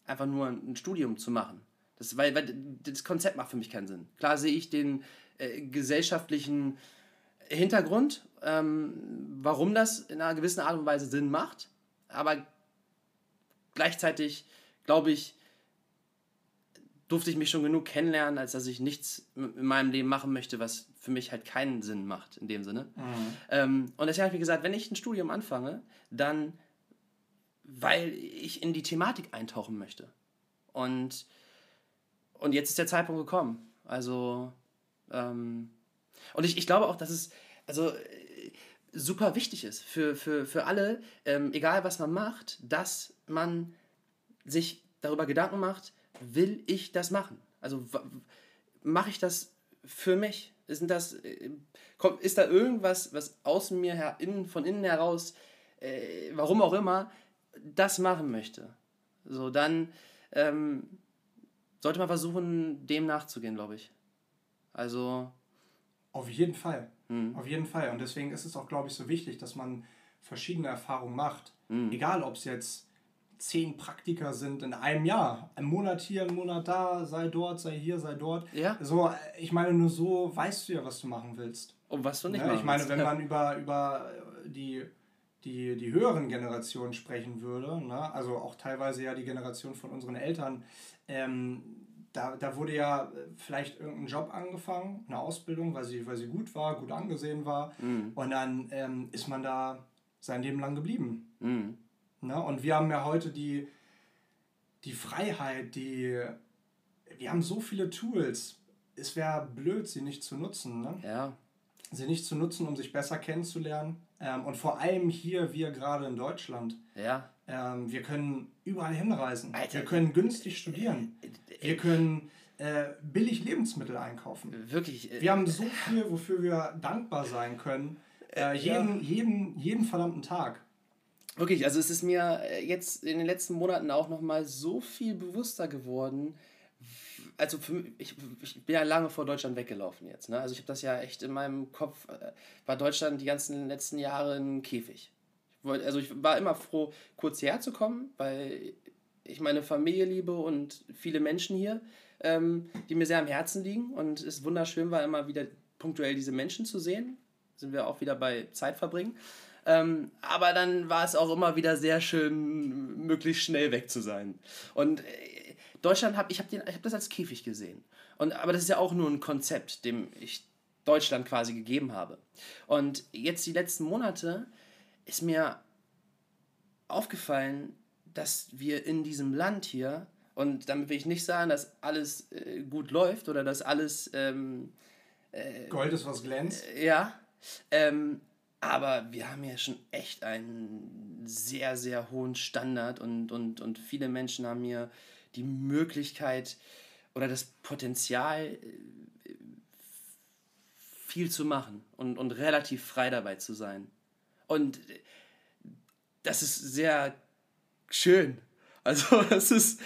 einfach nur ein Studium zu machen. Das, weil, weil das Konzept macht für mich keinen Sinn. Klar sehe ich den äh, gesellschaftlichen Hintergrund, ähm, warum das in einer gewissen Art und Weise Sinn macht, aber gleichzeitig glaube ich, durfte ich mich schon genug kennenlernen, als dass ich nichts in meinem Leben machen möchte, was für mich halt keinen Sinn macht in dem Sinne. Ähm, und deswegen habe ich mir gesagt, wenn ich ein Studium anfange, dann weil ich in die Thematik eintauchen möchte. Und, und jetzt ist der Zeitpunkt gekommen. Also, ähm, und ich, ich glaube auch, dass es also, super wichtig ist für, für, für alle, ähm, egal was man macht, dass man sich darüber Gedanken macht, will ich das machen? Also mache ich das für mich? Ist, das, äh, kommt, ist da irgendwas, was aus mir her, innen, von innen heraus, äh, warum auch immer, das machen möchte? So, dann ähm, sollte man versuchen, dem nachzugehen, glaube ich. Also,
Auf jeden Fall.
Hm.
Auf jeden Fall. Und deswegen ist es auch, glaube ich, so wichtig, dass man verschiedene Erfahrungen macht.
Hm.
Egal, ob es jetzt zehn Praktika sind in einem Jahr. Ein Monat hier, ein Monat da, sei dort, sei hier, sei dort.
Ja.
So, äh, ich meine, nur so weißt du ja, was du machen willst.
um was du nicht
Ne?
machen
Ich meine, wenn man über, über die, die, die höheren Generationen sprechen würde, ne? also auch teilweise ja die Generation von unseren Eltern, ähm, da, da wurde ja äh, vielleicht irgendein Job angefangen, eine Ausbildung, weil sie, weil sie gut war, gut angesehen war.
Mhm.
Und dann ähm, ist man da sein Leben lang geblieben.
Mhm.
Ne? Und wir haben ja heute die, die Freiheit, die. Wir haben so viele Tools. Es wäre blöd, sie nicht zu nutzen. Ne?
Ja.
Sie nicht zu nutzen, um sich besser kennenzulernen. Ähm, und vor allem hier, wir gerade in Deutschland.
Ja.
Ähm, wir können überall hinreisen.
Alter.
Wir können günstig studieren. Wir können äh, billig Lebensmittel einkaufen.
Wirklich. äh,
Wir haben so viel, wofür wir dankbar sein können. Äh, jeden, jeden, jeden verdammten Tag.
Wirklich, also es ist mir äh, jetzt in den letzten Monaten auch nochmal so viel bewusster geworden. Also für, ich, ich bin ja lange vor Deutschland weggelaufen jetzt. Ne? Also ich habe das ja echt in meinem Kopf, äh, war Deutschland die ganzen letzten Jahre ein Käfig. Ich wollt, also ich war immer froh, kurz hierher zu kommen, weil ich meine Familie liebe und viele Menschen hier, ähm, die mir sehr am Herzen liegen. Und es wunderschön war immer wieder punktuell diese Menschen zu sehen. Sind wir auch wieder bei Zeit verbringen. Ähm, aber dann war es auch immer wieder sehr schön, möglichst schnell weg zu sein. Und äh, Deutschland habe ich habe hab das als Käfig gesehen. Und, aber das ist ja auch nur ein Konzept, dem ich Deutschland quasi gegeben habe. Und jetzt die letzten Monate ist mir aufgefallen, dass wir in diesem Land hier, und damit will ich nicht sagen, dass alles äh, gut läuft oder dass alles ähm,
Gold ist, was glänzt.
ja, ähm, aber wir haben ja schon echt einen sehr, sehr hohen Standard und, und, und viele Menschen haben hier die Möglichkeit oder das Potenzial, äh, viel zu machen und, und relativ frei dabei zu sein. Und das ist sehr schön. Also, es ist,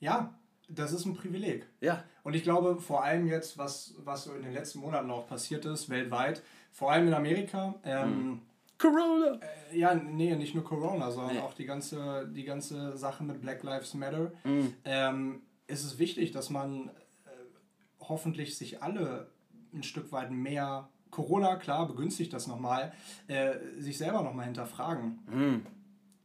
Ja, das ist ein Privileg.
ja,
Und ich glaube, vor allem jetzt, was, was so in den letzten Monaten auch passiert ist, weltweit, vor allem in Amerika, ähm,
Corona.
äh, ja, nee, nicht nur Corona, sondern
Nee.
auch die ganze, die ganze Sache mit Black Lives Matter,
Mhm.
ähm, ist es wichtig, dass man äh, hoffentlich sich alle ein Stück weit mehr, Corona, klar, begünstigt das nochmal, äh, sich selber nochmal hinterfragen.
Mhm.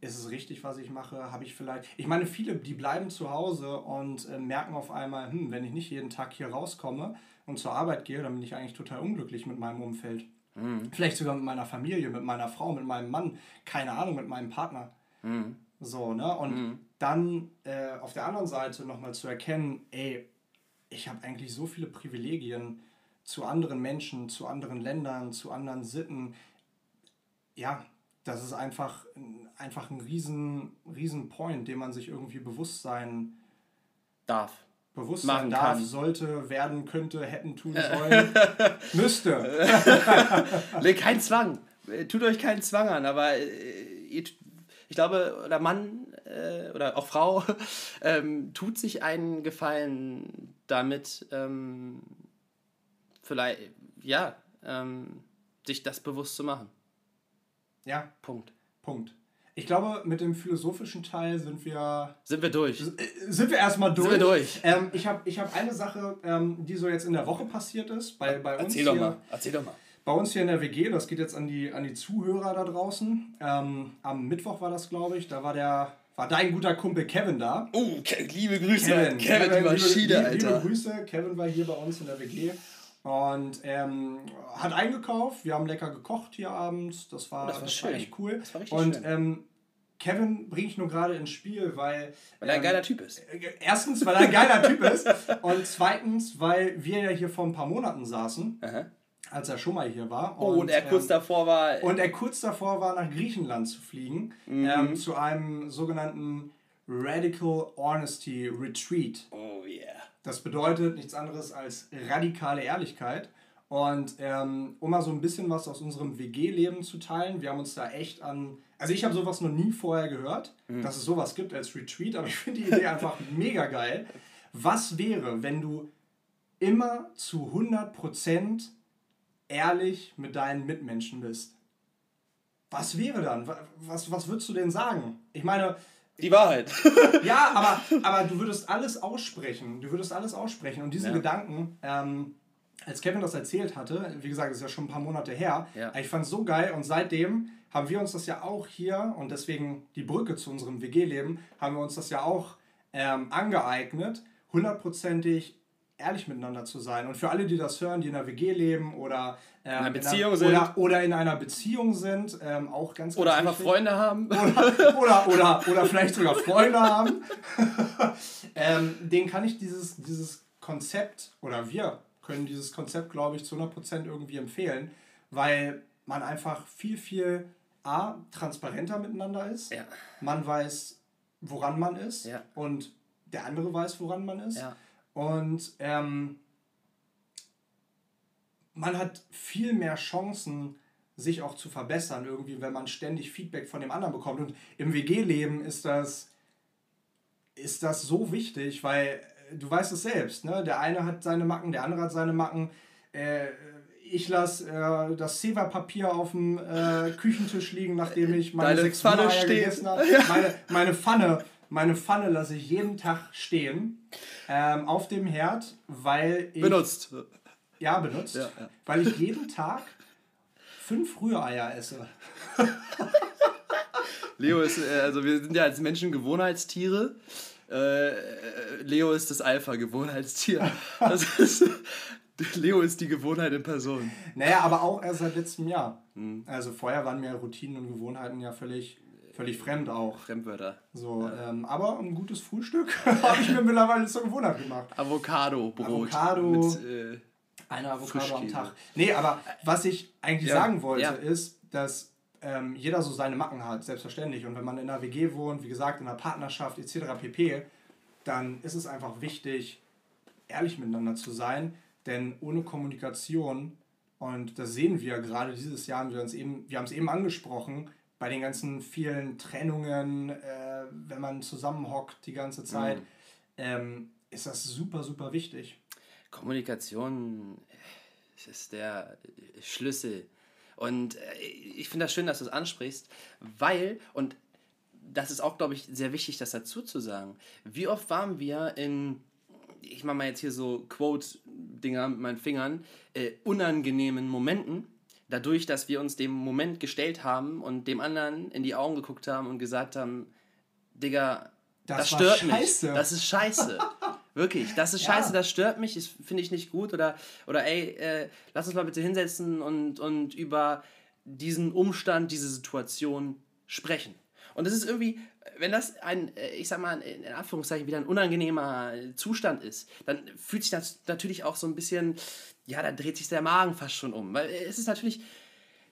ist es richtig, was ich mache? Habe ich vielleicht. Ich meine, viele, die bleiben zu Hause und äh, merken auf einmal, hm, wenn ich nicht jeden Tag hier rauskomme und zur Arbeit gehe, dann bin ich eigentlich total unglücklich mit meinem Umfeld. Vielleicht sogar mit meiner Familie, mit meiner Frau, mit meinem Mann, keine Ahnung, mit meinem Partner. So, ne? Und dann äh, auf der anderen Seite nochmal zu erkennen, ey, ich habe eigentlich so viele Privilegien zu anderen Menschen, zu anderen Ländern, zu anderen Sitten. Ja, das ist einfach, einfach ein riesen, riesen Point, den man sich irgendwie bewusst sein,
Darf.
bewusst sein darf,
kann.
sollte, werden, könnte, hätten, tun sollen, müsste.
Nee, kein Zwang. Tut euch keinen Zwang an, aber äh, ich glaube, oder Mann äh, oder auch Frau ähm, tut sich einen Gefallen damit, ähm, vielleicht, ja, ähm, sich das bewusst zu machen.
Ja,
Punkt.
Punkt. Ich glaube, mit dem philosophischen Teil sind wir
Sind wir durch.
Äh, Sind wir erstmal durch?
Sind wir durch.
Ähm, ich habe ich hab eine Sache, ähm, die so jetzt in der Woche passiert ist, bei, bei, uns
Erzähl
hier,
doch mal. Erzähl doch mal.
bei uns hier in der WG. Das geht jetzt an die, an die Zuhörer da draußen. Ähm, am Mittwoch war das, glaube ich. Da war, der, war dein guter Kumpel Kevin da.
Oh, Ke liebe Grüße.
Kevin,
Kevin, die Maschine,
liebe,
Alter.
Liebe Grüße. Kevin war hier bei uns in der WG. Und ähm, hat eingekauft. Wir haben lecker gekocht hier abends. Das war,
Oh, das war schön.
echt cool.
Das war richtig
Und
schön.
ähm, Kevin bringe ich nur gerade ins Spiel, weil.
Weil er ein
ähm,
geiler Typ ist.
Erstens, weil er ein geiler Typ ist. Und zweitens, weil wir ja hier vor ein paar Monaten saßen,
Aha.
als er schon mal hier war.
Oh, und, er kurz
ähm,
davor war.
und er kurz davor war, nach Griechenland zu fliegen,
Mhm.
ähm, zu einem sogenannten Radical Honesty Retreat.
oh yeah.
Das bedeutet nichts anderes als radikale Ehrlichkeit. Und ähm, um mal so ein bisschen was aus unserem WG-Leben zu teilen, wir haben uns da echt an. Also ich habe sowas noch nie vorher gehört, dass es sowas gibt als Retreat, aber ich finde die Idee einfach mega geil. Was wäre, wenn du immer zu 100% ehrlich mit deinen Mitmenschen bist? Was wäre dann? Wa- Was, was würdest du denn sagen? Ich meine,
Die Wahrheit.
ja, aber, aber du würdest alles aussprechen. Du würdest alles aussprechen. Und diese
Ja.
Gedanken, ähm, als Kevin das erzählt hatte, wie gesagt, das ist ja schon ein paar Monate her,
Ja.
ich fand es so geil und seitdem haben wir uns das ja auch hier und deswegen die Brücke zu unserem WG-Leben, haben wir uns das ja auch ähm, angeeignet hundertprozentig ehrlich miteinander zu sein. Und für alle, die das hören, die in einer WG leben oder ähm,
In einer Beziehung
in
sind.
einer, oder, oder in einer Beziehung sind, ähm, auch ganz, ganz
Oder einfach
wichtig.
Freunde haben.
Oder, oder, oder, oder vielleicht sogar Freunde haben. ähm, den kann ich dieses, dieses Konzept, oder wir können dieses Konzept, glaube ich, zu 100% irgendwie empfehlen, weil man einfach viel, viel A, transparenter miteinander ist.
Ja.
Man weiß, woran man ist.
Ja.
Und der andere weiß, woran man ist.
Ja.
Und ähm, man hat viel mehr Chancen, sich auch zu verbessern, irgendwie, wenn man ständig Feedback von dem anderen bekommt. Und im WG-Leben ist das, ist das so wichtig, weil äh, du weißt es selbst, ne? Der eine hat seine Macken, der andere hat seine Macken. Äh, ich lasse äh, das Seva-Papier auf dem äh, Küchentisch liegen, nachdem ich meine
Deine
sechs
Pfanne
gegessen habe. Meine, meine Pfanne, meine Pfanne lasse ich jeden Tag stehen ähm, auf dem Herd, weil ich
Benutzt.
ja benutzt,
Ja, ja.
weil ich jeden Tag fünf Rühreier esse.
Leo ist, äh, also wir sind ja als Menschen Gewohnheitstiere. Äh, äh, Leo ist das Alpha-Gewohnheitstier. Das ist, Leo ist die Gewohnheit in Person.
Naja, aber auch erst seit letztem Jahr.
Mhm.
Also vorher waren mir Routinen und Gewohnheiten ja völlig, völlig fremd auch.
Fremdwörter.
So, ähm, aber ein gutes Frühstück habe ich mir mittlerweile zur Gewohnheit gemacht.
Avocado-Brot.
Avocado.
Mit, äh,
Eine Avocado am. Tag. Nee, aber was ich eigentlich
Ja,
sagen wollte,
ja.
ist, dass ähm, jeder so seine Macken hat, selbstverständlich. Und wenn man in einer WG wohnt, wie gesagt, in einer Partnerschaft etc. pp., dann ist es einfach wichtig, ehrlich miteinander zu sein. Denn ohne Kommunikation, und das sehen wir gerade dieses Jahr, wir uns eben, wir haben es eben angesprochen, bei den ganzen vielen Trennungen, äh, wenn man zusammenhockt die ganze Zeit,
Mhm.
ähm, ist das super, super wichtig.
Kommunikation ist der Schlüssel. Und äh, ich finde das schön, dass du es ansprichst, weil, und das ist auch, glaube ich, sehr wichtig, das dazu zu sagen. Wie oft waren wir in, ich mache mal jetzt hier so Quote-Dinger mit meinen Fingern, äh, unangenehmen Momenten, dadurch, dass wir uns dem Moment gestellt haben und dem anderen in die Augen geguckt haben und gesagt haben, Digga,
Das
das, stört
scheiße.
mich. Das ist scheiße. Wirklich, das ist
Ja.
scheiße, das stört mich, das finde ich nicht gut. Oder, oder ey, äh, lass uns mal bitte hinsetzen und, und über diesen Umstand, diese Situation sprechen. Und das ist irgendwie, wenn das ein, äh, ich sag mal, in Anführungszeichen wieder ein unangenehmer Zustand ist, dann fühlt sich das natürlich auch so ein bisschen, ja, da dreht sich der Magen fast schon um. Weil es ist natürlich,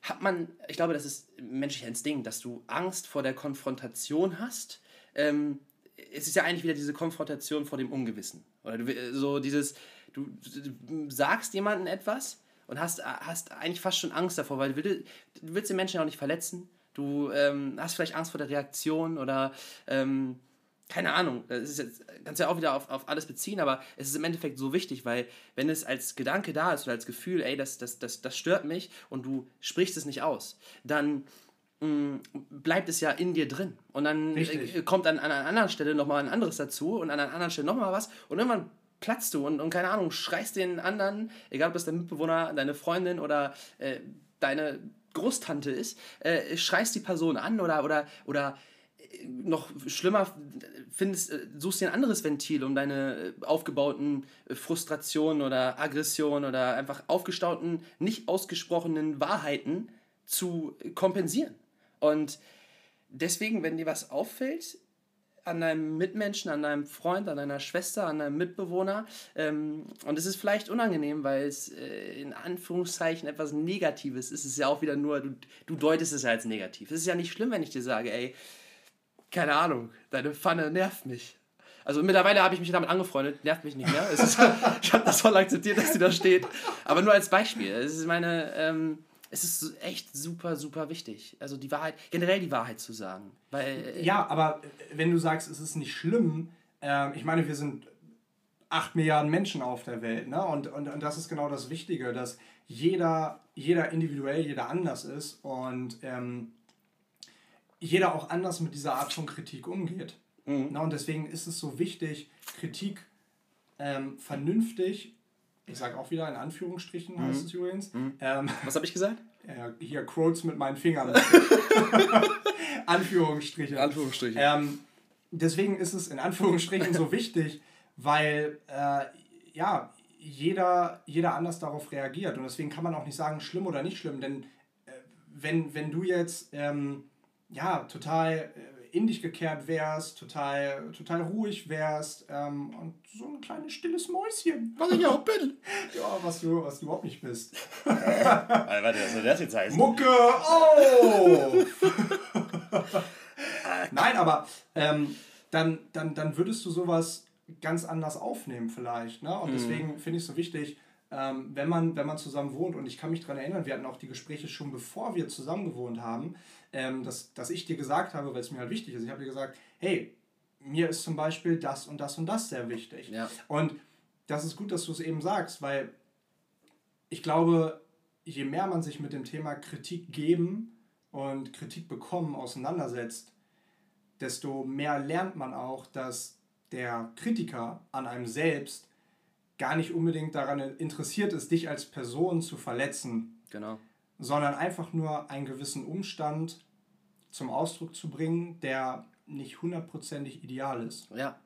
hat man, ich glaube, das ist menschlicher Instinkt, dass du Angst vor der Konfrontation hast. Ähm, es ist ja eigentlich wieder diese Konfrontation vor dem Ungewissen. Oder du, will- so dieses, du, du sagst jemandem etwas und hast, hast eigentlich fast schon Angst davor, weil du, du willst den Menschen ja auch nicht verletzen. Du ähm, hast vielleicht Angst vor der Reaktion oder ähm, keine Ahnung, das ist jetzt, kannst ja auch wieder auf, auf alles beziehen, aber es ist im Endeffekt so wichtig, weil wenn es als Gedanke da ist oder als Gefühl, ey, das, das, das, das stört mich und du sprichst es nicht aus, dann mh, bleibt es ja in dir drin. Und dann
Richtig.
äh, kommt an, an einer anderen Stelle nochmal ein anderes dazu und an einer anderen Stelle nochmal was und irgendwann platzt du und, und keine Ahnung, schreist den anderen, egal ob das dein Mitbewohner, deine Freundin oder äh, deine Großtante ist, äh, schreist die Person an oder, oder, oder noch schlimmer findest, äh, suchst dir ein anderes Ventil, um deine äh, aufgebauten äh, Frustrationen oder Aggressionen oder einfach aufgestauten, nicht ausgesprochenen Wahrheiten zu kompensieren. Und deswegen, wenn dir was auffällt, an deinem Mitmenschen, an deinem Freund, an deiner Schwester, an deinem Mitbewohner. Ähm, und es ist vielleicht unangenehm, weil es äh, in Anführungszeichen etwas Negatives ist. Es ist ja auch wieder nur, du, du deutest es ja als negativ. Es ist ja nicht schlimm, wenn ich dir sage, ey, keine Ahnung, deine Pfanne nervt mich. Also mittlerweile habe ich mich damit angefreundet, nervt mich nicht mehr. Ist, ich habe das voll akzeptiert, dass sie da steht. Aber nur als Beispiel. Es ist meine, ähm, es ist echt super, super wichtig. Also die Wahrheit, generell die Wahrheit zu sagen. Weil, äh,
Ja, aber wenn du sagst, es ist nicht schlimm, ähm, ich meine, wir sind 8 Milliarden Menschen auf der Welt, ne? Und, und, und das ist genau das Wichtige, dass jeder, jeder individuell, jeder anders ist und ähm, jeder auch anders mit dieser Art von Kritik umgeht. Ne? Und deswegen ist es so wichtig, Kritik ähm, vernünftig, ich sage auch wieder in Anführungsstrichen heißt es übrigens, ähm,
was habe ich gesagt?
ja, hier Quotes mit meinen Fingern. Anführungsstriche.
Anführungsstriche.
Ähm, deswegen ist es in Anführungsstrichen so wichtig, weil äh, ja, jeder, jeder anders darauf reagiert. Und deswegen kann man auch nicht sagen, schlimm oder nicht schlimm, denn äh, wenn, wenn du jetzt ähm, ja, total äh, in dich gekehrt wärst, total, total ruhig wärst ähm, und so ein kleines stilles Mäuschen.
Was ich auch bin.
ja, was du, was du überhaupt nicht bist.
warte, was soll das jetzt heißen?
Mucke auf! Nein, aber ähm, dann, dann, dann würdest du sowas ganz anders aufnehmen vielleicht. Ne? Und deswegen finde ich es so wichtig, ähm, wenn, man, wenn man zusammen wohnt, und ich kann mich daran erinnern, wir hatten auch die Gespräche schon bevor wir zusammen gewohnt haben, ähm, dass, dass ich dir gesagt habe, weil es mir halt wichtig ist, ich habe dir gesagt, hey, mir ist zum Beispiel das und das und das sehr wichtig.
Ja.
Und das ist gut, dass du es eben sagst, weil ich glaube, je mehr man sich mit dem Thema Kritik geben und Kritik bekommen auseinandersetzt, desto mehr lernt man auch, dass der Kritiker an einem selbst gar nicht unbedingt daran interessiert ist, dich als Person zu verletzen,
Genau.
sondern einfach nur einen gewissen Umstand zum Ausdruck zu bringen, der nicht hundertprozentig ideal ist.
Ja.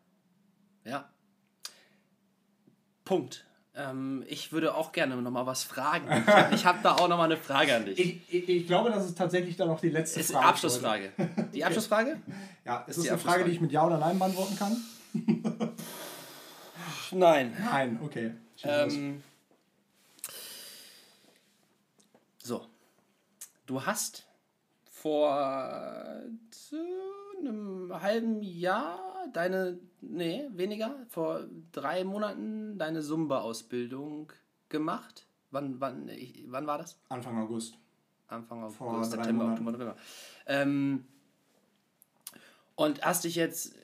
Ja. Punkt. Ähm, ich würde auch gerne noch mal was fragen. Ich habe da auch noch mal eine Frage an dich.
Ich, ich, ich glaube, das ist tatsächlich dann noch die letzte
ist
Frage.
Abschlussfrage. Die Abschlussfrage?
Ja, ist
die
das eine Frage, die ich mit Ja oder Nein beantworten kann?
Nein.
Nein, okay.
Ähm, so. Du hast vor äh, einem halben Jahr deine, nee, weniger, vor drei Monaten deine Zumba-Ausbildung gemacht. Wann, wann, ich, wann war das?
Anfang August.
Anfang August,
Vor
September. Oktober, November. Ähm, und hast dich jetzt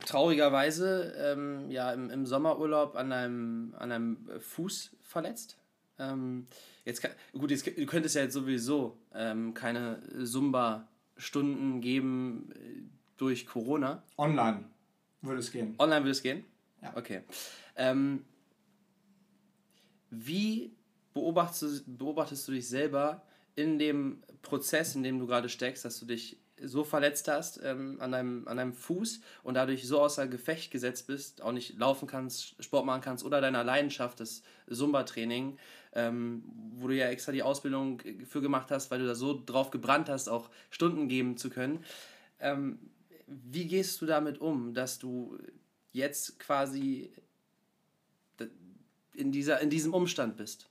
traurigerweise ähm, ja, im, im Sommerurlaub an einem, an einem Fuß verletzt. Ähm, jetzt kann, gut, jetzt, du könntest ja jetzt sowieso ähm, keine Zumba-Stunden geben äh, durch Corona.
Online würde es gehen.
Online würde es gehen?
Ja.
Okay. Ähm, wie beobachtest du, beobachtest du dich selber in dem Prozess, in dem du gerade steckst, dass du dich so verletzt hast ähm, an, deinem, an deinem Fuß und dadurch so außer Gefecht gesetzt bist, auch nicht laufen kannst, Sport machen kannst oder deiner Leidenschaft, das Zumba-Training, ähm, wo du ja extra die Ausbildung für gemacht hast, weil du da so drauf gebrannt hast, auch Stunden geben zu können. Ähm, wie gehst du damit um, dass du jetzt quasi in, dieser, in diesem Umstand bist?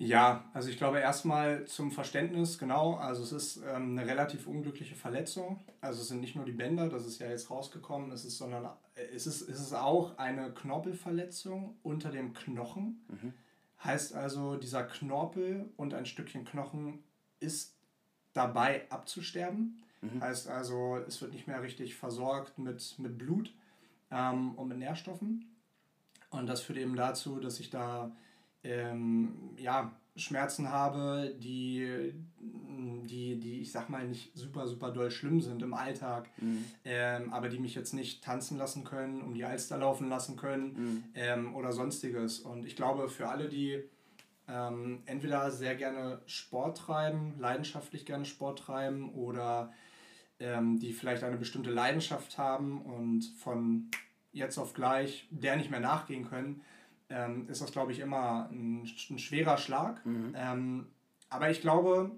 Ja, also ich glaube erstmal zum Verständnis, genau, also es ist ähm, eine relativ unglückliche Verletzung. Also es sind nicht nur die Bänder, das ist ja jetzt rausgekommen, es ist, sondern äh, es ist, es ist auch eine Knorpelverletzung unter dem Knochen. Heißt also, dieser Knorpel und ein Stückchen Knochen ist dabei abzusterben. Heißt also, es wird nicht mehr richtig versorgt mit, mit Blut ähm, und mit Nährstoffen. Und das führt eben dazu, dass ich da ähm, ja, Schmerzen habe, die, die, die, ich sag mal, nicht super, super doll schlimm sind im Alltag, ähm, aber die mich jetzt nicht tanzen lassen können, um die Alster laufen lassen können ähm, oder sonstiges. Und ich glaube, für alle, die ähm, entweder sehr gerne Sport treiben, leidenschaftlich gerne Sport treiben oder ähm, die vielleicht eine bestimmte Leidenschaft haben und von jetzt auf gleich der nicht mehr nachgehen können, ähm, ist das, glaube ich, immer ein, ein schwerer Schlag. Ähm, aber ich glaube,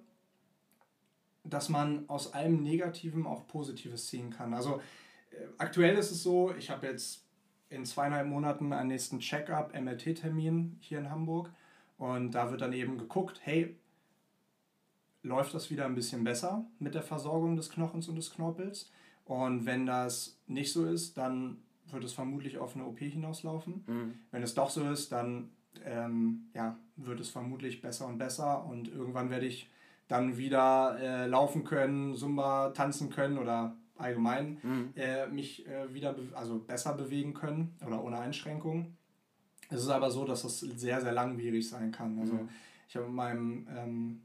dass man aus allem Negativen auch Positives ziehen kann. Also äh, aktuell ist es so, ich habe jetzt in zweieinhalb Monaten einen nächsten Check-up, MRT-Termin hier in Hamburg. Und da wird dann eben geguckt, hey, läuft das wieder ein bisschen besser mit der Versorgung des Knochens und des Knorpels? Und wenn das nicht so ist, dann wird es vermutlich auf eine OP hinauslaufen. Wenn es doch so ist, dann ähm, ja, wird es vermutlich besser und besser und irgendwann werde ich dann wieder äh, laufen können, Zumba tanzen können oder allgemein äh, mich äh, wieder be also besser bewegen können oder ohne Einschränkungen. Es ist aber so, dass das sehr, sehr langwierig sein kann. Also ich habe mit meinem ähm,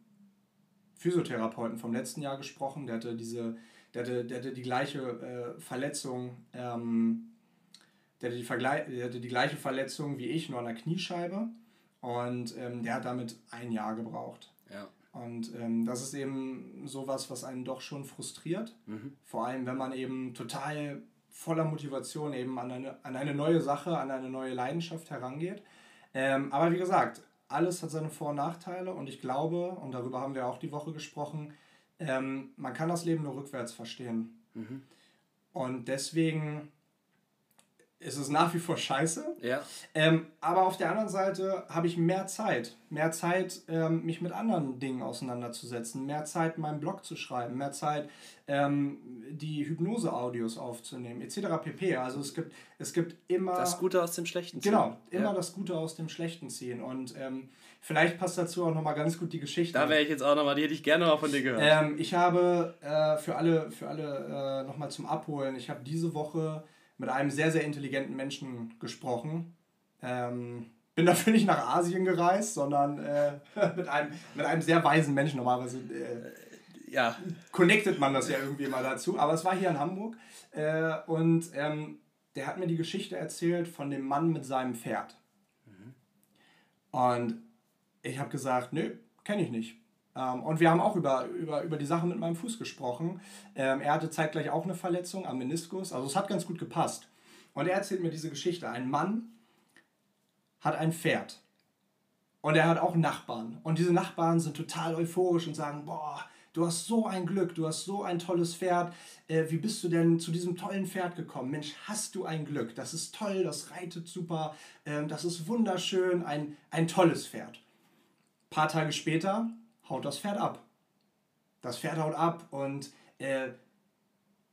Physiotherapeuten vom letzten Jahr gesprochen, der hatte diese, der hatte, der hatte die gleiche äh, Verletzung, ähm, der hatte, die Vergle der hatte die gleiche Verletzung wie ich, nur an der Kniescheibe. Und ähm, der hat damit ein Jahr gebraucht.
Ja.
Und ähm, das ist eben sowas, was einen doch schon frustriert. Vor allem, wenn man eben total voller Motivation eben an eine, an eine neue Sache, an eine neue Leidenschaft herangeht. Ähm, aber wie gesagt, alles hat seine Vor- und Nachteile und ich glaube, und darüber haben wir auch die Woche gesprochen, ähm, man kann das Leben nur rückwärts verstehen. Mhm. Und deswegen ist es nach wie vor scheiße. Ja. Ähm, aber auf der anderen Seite habe ich mehr Zeit. Mehr Zeit, ähm, mich mit anderen Dingen auseinanderzusetzen. Mehr Zeit, meinen Blog zu schreiben. Mehr Zeit, ähm, die Hypnose-Audios aufzunehmen, etc. pp. Also es gibt, es gibt immer.
Das Gute aus dem Schlechten
ziehen. Genau, immer ja. das Gute aus dem Schlechten ziehen. Und ähm, vielleicht passt dazu auch nochmal ganz gut die Geschichte.
Da wäre ich jetzt auch nochmal, die hätte ich gerne mal von dir gehört.
Ähm, ich habe äh, für alle, für alle äh, nochmal zum Abholen, ich habe diese Woche mit einem sehr, sehr intelligenten Menschen gesprochen. Ähm, bin dafür nicht nach Asien gereist, sondern äh, mit, einem, mit einem sehr weisen Menschen normalerweise. Äh, ja. Connectet man das ja irgendwie mal dazu. Aber es war hier in Hamburg äh, und ähm, der hat mir die Geschichte erzählt von dem Mann mit seinem Pferd. Mhm. Und ich habe gesagt, nö, kenne ich nicht. Ähm, und wir haben auch über, über, über die Sache mit meinem Fuß gesprochen. Ähm, er hatte zeitgleich auch eine Verletzung am Meniskus. Also es hat ganz gut gepasst. Und er erzählt mir diese Geschichte. Ein Mann hat ein Pferd. Und er hat auch Nachbarn. Und diese Nachbarn sind total euphorisch und sagen, boah, du hast so ein Glück, du hast so ein tolles Pferd. Äh, wie bist du denn zu diesem tollen Pferd gekommen? Mensch, hast du ein Glück. Das ist toll, das reitet super, äh, das ist wunderschön, ein, ein tolles Pferd. Ein paar Tage später haut das Pferd ab. Das Pferd haut ab und äh,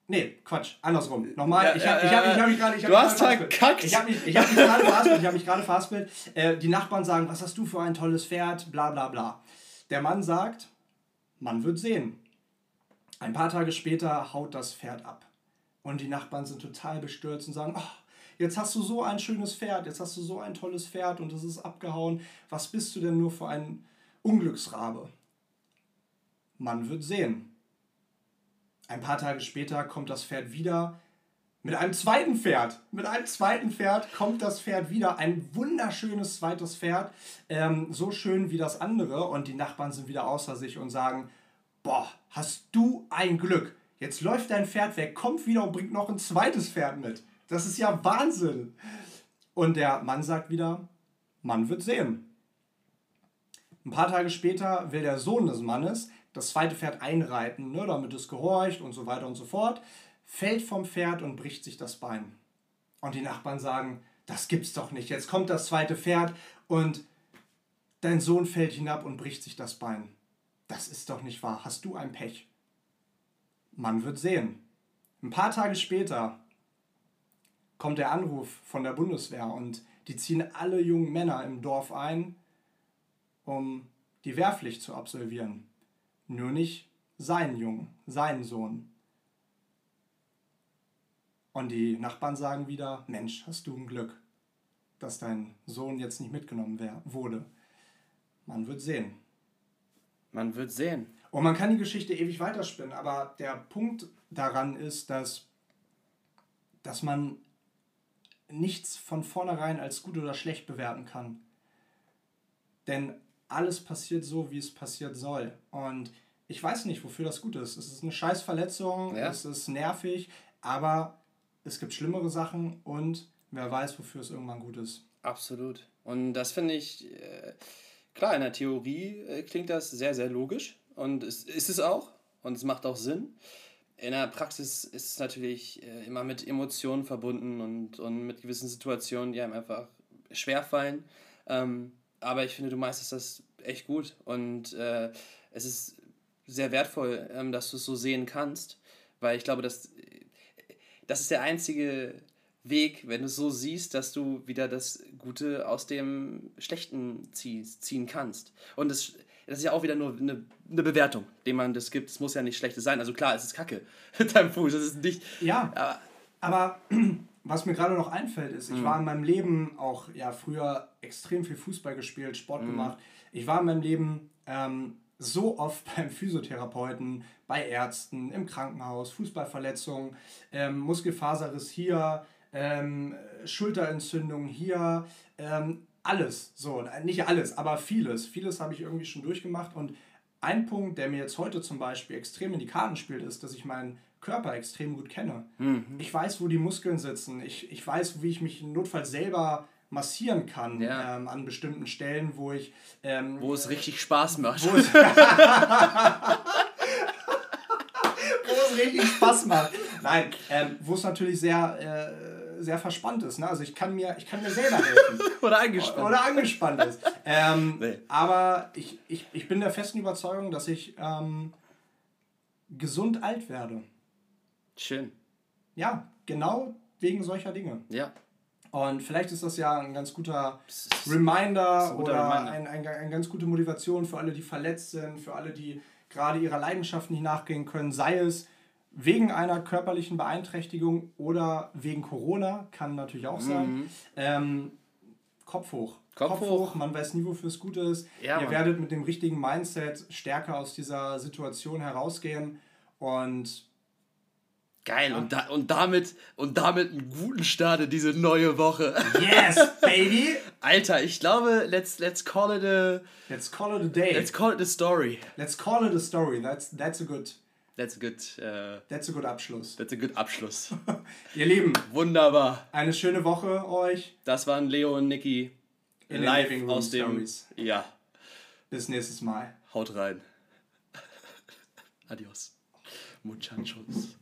Nee, Quatsch, andersrum. Nochmal, ja, ich habe ich hab, ich hab mich gerade. Du hast verkackt. Ich habe mich, ich hab mich gerade verhaspelt. Ich mich verhaspelt. Äh, die Nachbarn sagen, was hast du für ein tolles Pferd, bla bla bla. Der Mann sagt, man wird sehen. Ein paar Tage später haut das Pferd ab. Und die Nachbarn sind total bestürzt und sagen, oh, jetzt hast du so ein schönes Pferd, jetzt hast du so ein tolles Pferd und es ist abgehauen. Was bist du denn nur für ein Unglücksrabe? Man wird sehen. Ein paar Tage später kommt das Pferd wieder mit einem zweiten Pferd. Mit einem zweiten Pferd kommt das Pferd wieder. Ein wunderschönes zweites Pferd. Ähm, so schön wie das andere. Und die Nachbarn sind wieder außer sich und sagen, boah, hast du ein Glück. Jetzt läuft dein Pferd weg, kommt wieder und bringt noch ein zweites Pferd mit. Das ist ja Wahnsinn. Und der Mann sagt wieder, man wird sehen. Ein paar Tage später will der Sohn des Mannes das zweite Pferd einreiten, ne, damit es gehorcht und so weiter und so fort, fällt vom Pferd und bricht sich das Bein. Und die Nachbarn sagen, das gibt's doch nicht. Jetzt kommt das zweite Pferd und dein Sohn fällt hinab und bricht sich das Bein. Das ist doch nicht wahr. Hast du ein Pech? Man wird sehen. Ein paar Tage später kommt der Anruf von der Bundeswehr und die ziehen alle jungen Männer im Dorf ein, um die Wehrpflicht zu absolvieren. Nur nicht sein Jungen, sein Sohn. Und die Nachbarn sagen wieder, Mensch, hast du ein Glück, dass dein Sohn jetzt nicht mitgenommen wär, wurde. Man wird sehen.
Man wird sehen.
Und man kann die Geschichte ewig weiterspinnen, aber der Punkt daran ist, dass, dass man nichts von vornherein als gut oder schlecht bewerten kann. Denn alles passiert so, wie es passiert soll. Und ich weiß nicht, wofür das gut ist. Es ist eine Scheißverletzung, ja. es ist nervig, aber es gibt schlimmere Sachen und wer weiß, wofür es irgendwann gut ist.
Absolut. Und das finde ich, äh, klar, in der Theorie äh, klingt das sehr, sehr logisch und es ist es auch und es macht auch Sinn. In der Praxis ist es natürlich äh, immer mit Emotionen verbunden und, und mit gewissen Situationen, die einem einfach schwerfallen. Ähm, aber ich finde, du meisterst das echt gut und äh, es ist sehr wertvoll, ähm, dass du es so sehen kannst, weil ich glaube, dass das ist der einzige Weg, wenn du es so siehst, dass du wieder das Gute aus dem Schlechten ziehst, ziehen kannst. Und das, das ist ja auch wieder nur eine, eine Bewertung, die man das gibt. Es muss ja nicht Schlechtes sein. Also klar, es ist Kacke deinem Fuß, das ist nicht.
Ja, aber, aber was mir gerade noch einfällt, ist, ich mhm. war in meinem Leben auch ja früher extrem viel Fußball gespielt, Sport mhm. gemacht. Ich war in meinem Leben ähm, so oft beim Physiotherapeuten, bei Ärzten, im Krankenhaus, Fußballverletzungen, ähm, Muskelfaserriss hier, ähm, Schulterentzündung hier, ähm, alles. So, nicht alles, aber vieles. Vieles habe ich irgendwie schon durchgemacht und ein Punkt, der mir jetzt heute zum Beispiel extrem in die Karten spielt, ist, dass ich meinen Körper extrem gut kenne.
Mhm.
Ich weiß, wo die Muskeln sitzen. Ich, ich weiß, wie ich mich notfalls selber massieren kann
Ja.
ähm, an bestimmten Stellen, wo ich ähm,
Wo es richtig Spaß macht.
wo es, wo es richtig Spaß macht. Nein, ähm, wo es natürlich sehr, äh, sehr verspannt ist. Ne? Also ich kann, mir, ich kann mir selber helfen.
Oder eingespannt.
Oder angespannt ist. Ähm,
Nee.
Aber ich, ich, ich bin der festen Überzeugung, dass ich ähm, gesund alt werde.
Schön.
Ja, genau wegen solcher Dinge.
Ja.
Und vielleicht ist das ja ein ganz guter Reminder
ein guter
oder
Reminder.
Ein, ein, eine ganz gute Motivation für alle, die verletzt sind, für alle, die gerade ihrer Leidenschaft nicht nachgehen können, sei es wegen einer körperlichen Beeinträchtigung oder wegen Corona, kann natürlich auch sein. Ähm, Kopf hoch.
Mhm. Kopf hoch.
man weiß nie, wofür es gut ist.
Ja,
Ihr
Mann.
werdet mit dem richtigen Mindset stärker aus dieser Situation herausgehen und
Geil. Und, da, und, damit, und damit einen guten Start in diese neue Woche.
yes, baby!
Alter, ich glaube, let's, let's call it a
Let's call it a day.
let's call it a story.
Let's call it a story. That's, that's a good
That's a good, uh,
That's a good Abschluss.
that's a good Abschluss.
Ihr Lieben,
Wunderbar.
eine schöne Woche euch.
Das waren Leo und Niki
In
live
Living Room
aus dem.
Stories.
Ja,
Bis nächstes Mal.
haut rein. Adios. Muchachos.